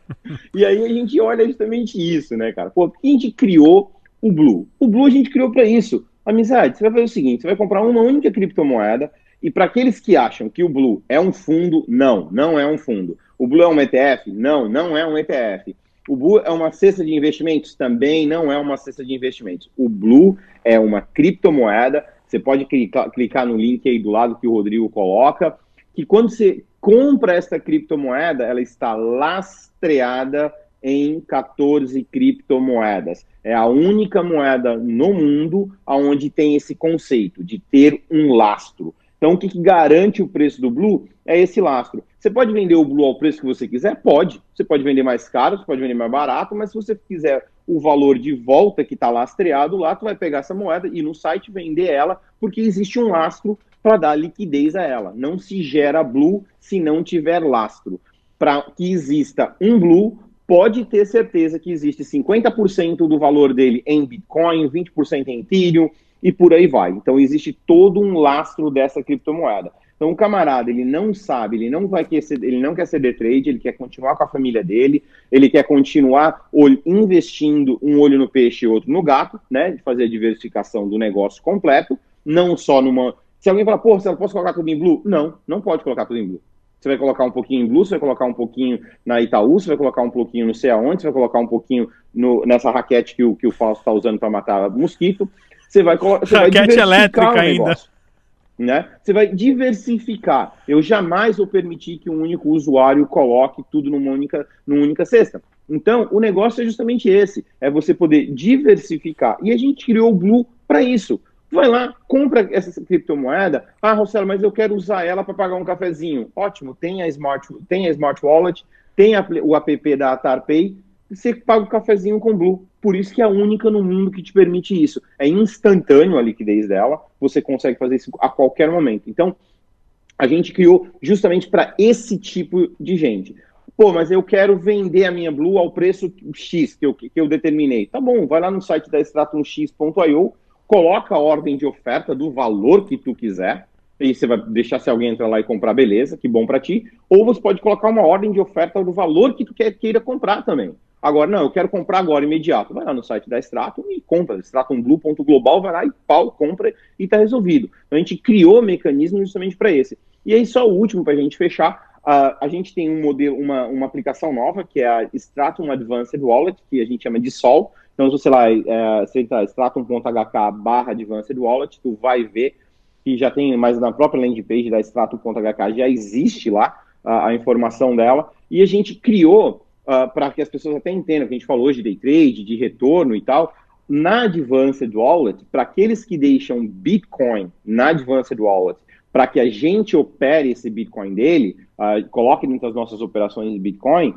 E aí a gente olha justamente isso, né, cara? Pô, a gente criou o Blue? O Blue a gente criou para isso. Amizade, você vai fazer o seguinte: você vai comprar uma única criptomoeda, e para aqueles que acham que o Blue é um fundo, não, não é um fundo. O Blue é um ETF? Não, não é um ETF. O Blue é uma cesta de investimentos? Também não é uma cesta de investimentos. O Blue é uma criptomoeda. Você pode clicar, no link aí do lado que o Rodrigo coloca, que quando você compra essa criptomoeda, ela está lastreada em 14 criptomoedas. É a única moeda no mundo onde tem esse conceito de ter um lastro. Então, o que, que, garante o preço do Blue é esse lastro. Você pode vender o Blue ao preço que você quiser? Pode. Você pode vender mais caro, você pode vender mais barato, mas se você quiser o valor de volta que está lastreado lá, tu vai pegar essa moeda e no site vender ela, porque existe um lastro para dar liquidez a ela. Não se gera Blue se não tiver lastro. Para que exista um Blue, pode ter certeza que existe 50% do valor dele em Bitcoin, 20% em Ethereum e por aí vai. Então existe todo um lastro dessa criptomoeda. Então o camarada, ele não sabe, ele não vai querer ele não quer day trade, ele quer continuar com a família dele, ele quer continuar investindo um olho no peixe e outro no gato, né, de fazer a diversificação do negócio completo, não só numa se alguém falar, pô, você posso colocar tudo em blue? Não, não pode colocar tudo em blue. Você vai colocar um pouquinho em Blue, você vai colocar um pouquinho na Itaú, você vai colocar um pouquinho no sei aonde, você vai colocar um pouquinho no, nessa raquete que o, que o Fausto está usando para matar mosquito. Você vai, você raquete vai elétrica ainda. Né? Você vai diversificar. Eu jamais vou permitir que um único usuário coloque tudo numa única, numa única cesta. Então, o negócio é justamente esse: é você poder diversificar. E a gente criou o Blue para isso Vai lá, compra essa criptomoeda. Ah, Rossello, mas eu quero usar ela para pagar um cafezinho. Ótimo, tem a Smart, tem a Smart Wallet, tem a, o app da AtarPay, você paga o cafezinho com Blue. Por isso que é a única no mundo que te permite isso. É instantâneo a liquidez dela, você consegue fazer isso a qualquer momento. Então, a gente criou justamente para esse tipo de gente. Pô, mas eu quero vender a minha Blue ao preço X que eu, que eu determinei. Tá bom, vai lá no site da stratumx.io coloca a ordem de oferta do valor que tu quiser, e você vai deixar se alguém entrar lá e comprar, beleza, que bom para ti. Ou você pode colocar uma ordem de oferta do valor que tu quer, queira comprar também. Agora, não, eu quero comprar agora imediato. Vai lá no site da Stratum e compra. StratumBlue.global, vai lá e pau, compra e tá resolvido. Então a gente criou mecanismos justamente para esse. E aí, só o último para a gente fechar. Uh, a gente tem um modelo, uma, uma aplicação nova, que é a Stratum Advanced Wallet, que a gente chama de Sol. Então, se você lá, é, você entra stratum.hk barra Advanced Wallet, tu vai ver que já tem, mas na própria landing page da stratum.hk já existe lá a, a, informação dela, e a gente criou, uh, para que as pessoas até entendam, que a gente falou hoje de day trade, de retorno e tal, na Advanced Wallet, para aqueles que deixam Bitcoin na Advanced Wallet, para que a gente opere esse Bitcoin dele, uh, coloque dentro das nossas operações de Bitcoin,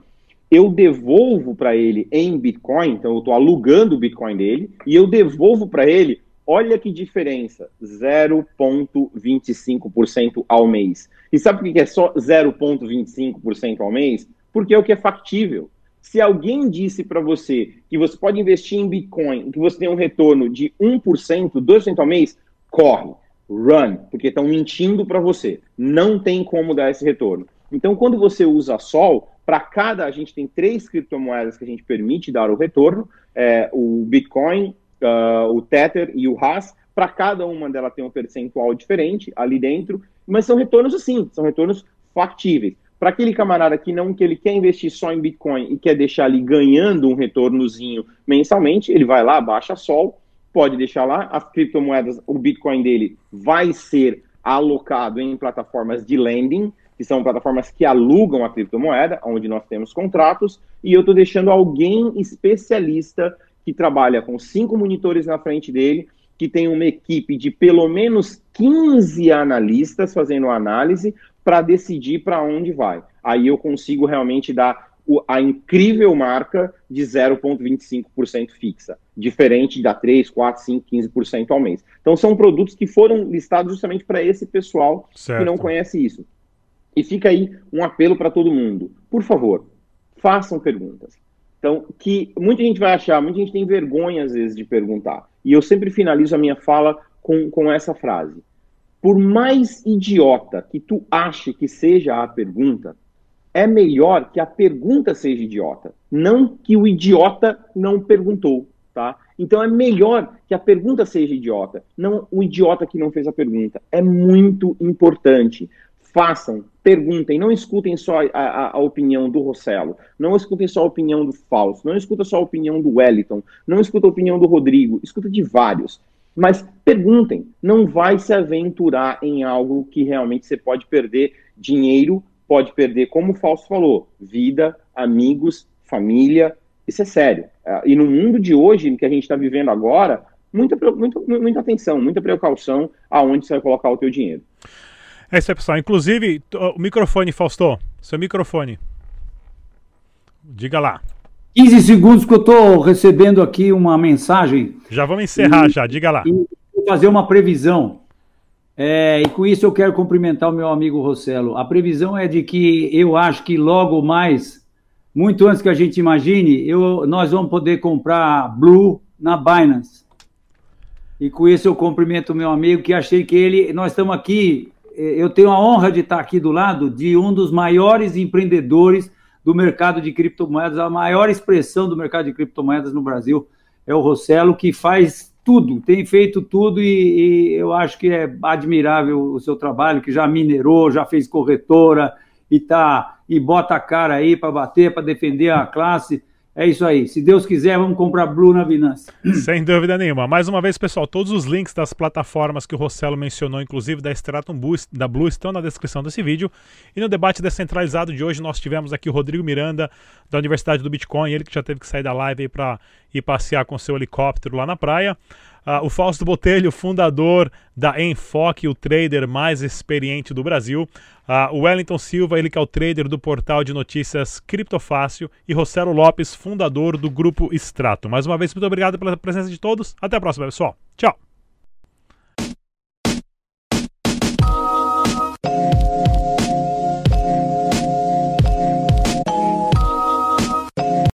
eu devolvo para ele em Bitcoin, então eu estou alugando o Bitcoin dele, e eu devolvo para ele, olha que diferença, 0,25% ao mês. E sabe por que é só 0,25% ao mês? Porque é o que é factível. Se alguém disse para você que você pode investir em Bitcoin, que você tem um retorno de 1%, 2% ao mês, corre, run, porque estão mentindo para você. Não tem como dar esse retorno. Então, quando você usa Sol, para cada, a gente tem três criptomoedas que a gente permite dar o retorno, é, o Bitcoin, uh, o Tether e o Haas. Para cada uma delas tem um percentual diferente ali dentro, mas são retornos assim, são retornos factíveis. Para aquele camarada que não que ele quer investir só em Bitcoin e quer deixar ali ganhando um retornozinho mensalmente, ele vai lá, baixa Sol, pode deixar lá, as criptomoedas, o Bitcoin dele vai ser alocado em plataformas de lending, que são plataformas que alugam a criptomoeda, onde nós temos contratos, e eu estou deixando alguém especialista que trabalha com cinco monitores na frente dele, que tem uma equipe de pelo menos 15 analistas fazendo análise para decidir para onde vai. Aí eu consigo realmente dar a incrível marca de 0,25% fixa, diferente da 3, 4, 5, 15% ao mês. Então são produtos que foram listados justamente para esse pessoal certo. que não conhece isso. E fica aí um apelo para todo mundo. Por favor, façam perguntas. Então, que muita gente vai achar, muita gente tem vergonha às vezes de perguntar. E eu sempre finalizo a minha fala com, com essa frase. Por mais idiota que tu ache que seja a pergunta, é melhor que a pergunta seja idiota, não que o idiota não perguntou, tá? Então é melhor que a pergunta seja idiota, não o idiota que não fez a pergunta. É muito importante façam, perguntem, não escutem só a, a, a, opinião do Rossello, não escutem só a opinião do Fausto, não escutem só a opinião do Wellington, não escutem a opinião do Rodrigo, escuta de vários. Mas perguntem, não vai se aventurar em algo que realmente você pode perder dinheiro, pode perder, como o Fausto falou, vida, amigos, família, isso é sério. É, e no mundo de hoje, que a gente está vivendo agora, muita, muita, muita atenção, muita precaução aonde você vai colocar o teu dinheiro. É isso aí, pessoal. Inclusive, o microfone, Fausto. Seu microfone. Diga lá. 15 segundos que eu estou recebendo aqui uma mensagem. Já vamos encerrar, e, já. Diga lá. vou fazer uma previsão. É, e com isso eu quero cumprimentar o meu amigo Rossello. A previsão é de que eu acho que logo mais, muito antes que a gente imagine, eu, nós vamos poder comprar Blue na Binance. E com isso eu cumprimento o meu amigo, que achei que ele. Nós estamos aqui eu tenho a honra de estar aqui do lado de um dos maiores empreendedores do mercado de criptomoedas, a maior expressão do mercado de criptomoedas no Brasil é o Rossello, que faz tudo, tem feito tudo e, e, eu acho que é admirável o seu trabalho, que já minerou, já fez corretora e tá e bota a cara aí para bater, para defender a classe. É isso aí. Se Deus quiser, vamos comprar Blue na Binance. Sem dúvida nenhuma. Mais uma vez, pessoal, todos os links das plataformas que o Rossello mencionou, inclusive da Stratum da Blue, estão na descrição desse vídeo. E no debate descentralizado de hoje, nós tivemos aqui o Rodrigo Miranda, da Universidade do Bitcoin, ele que já teve que sair da live para ir passear com seu helicóptero lá na praia. Uh, o Fausto Botelho, fundador da Enfoque, o trader mais experiente do Brasil. Uh, o Wellington Silva, ele que é o trader do portal de notícias Criptofácil. E Rossello Lopes, fundador do grupo Extrato. Mais uma vez, muito obrigado pela presença de todos. Até a próxima, pessoal. Tchau.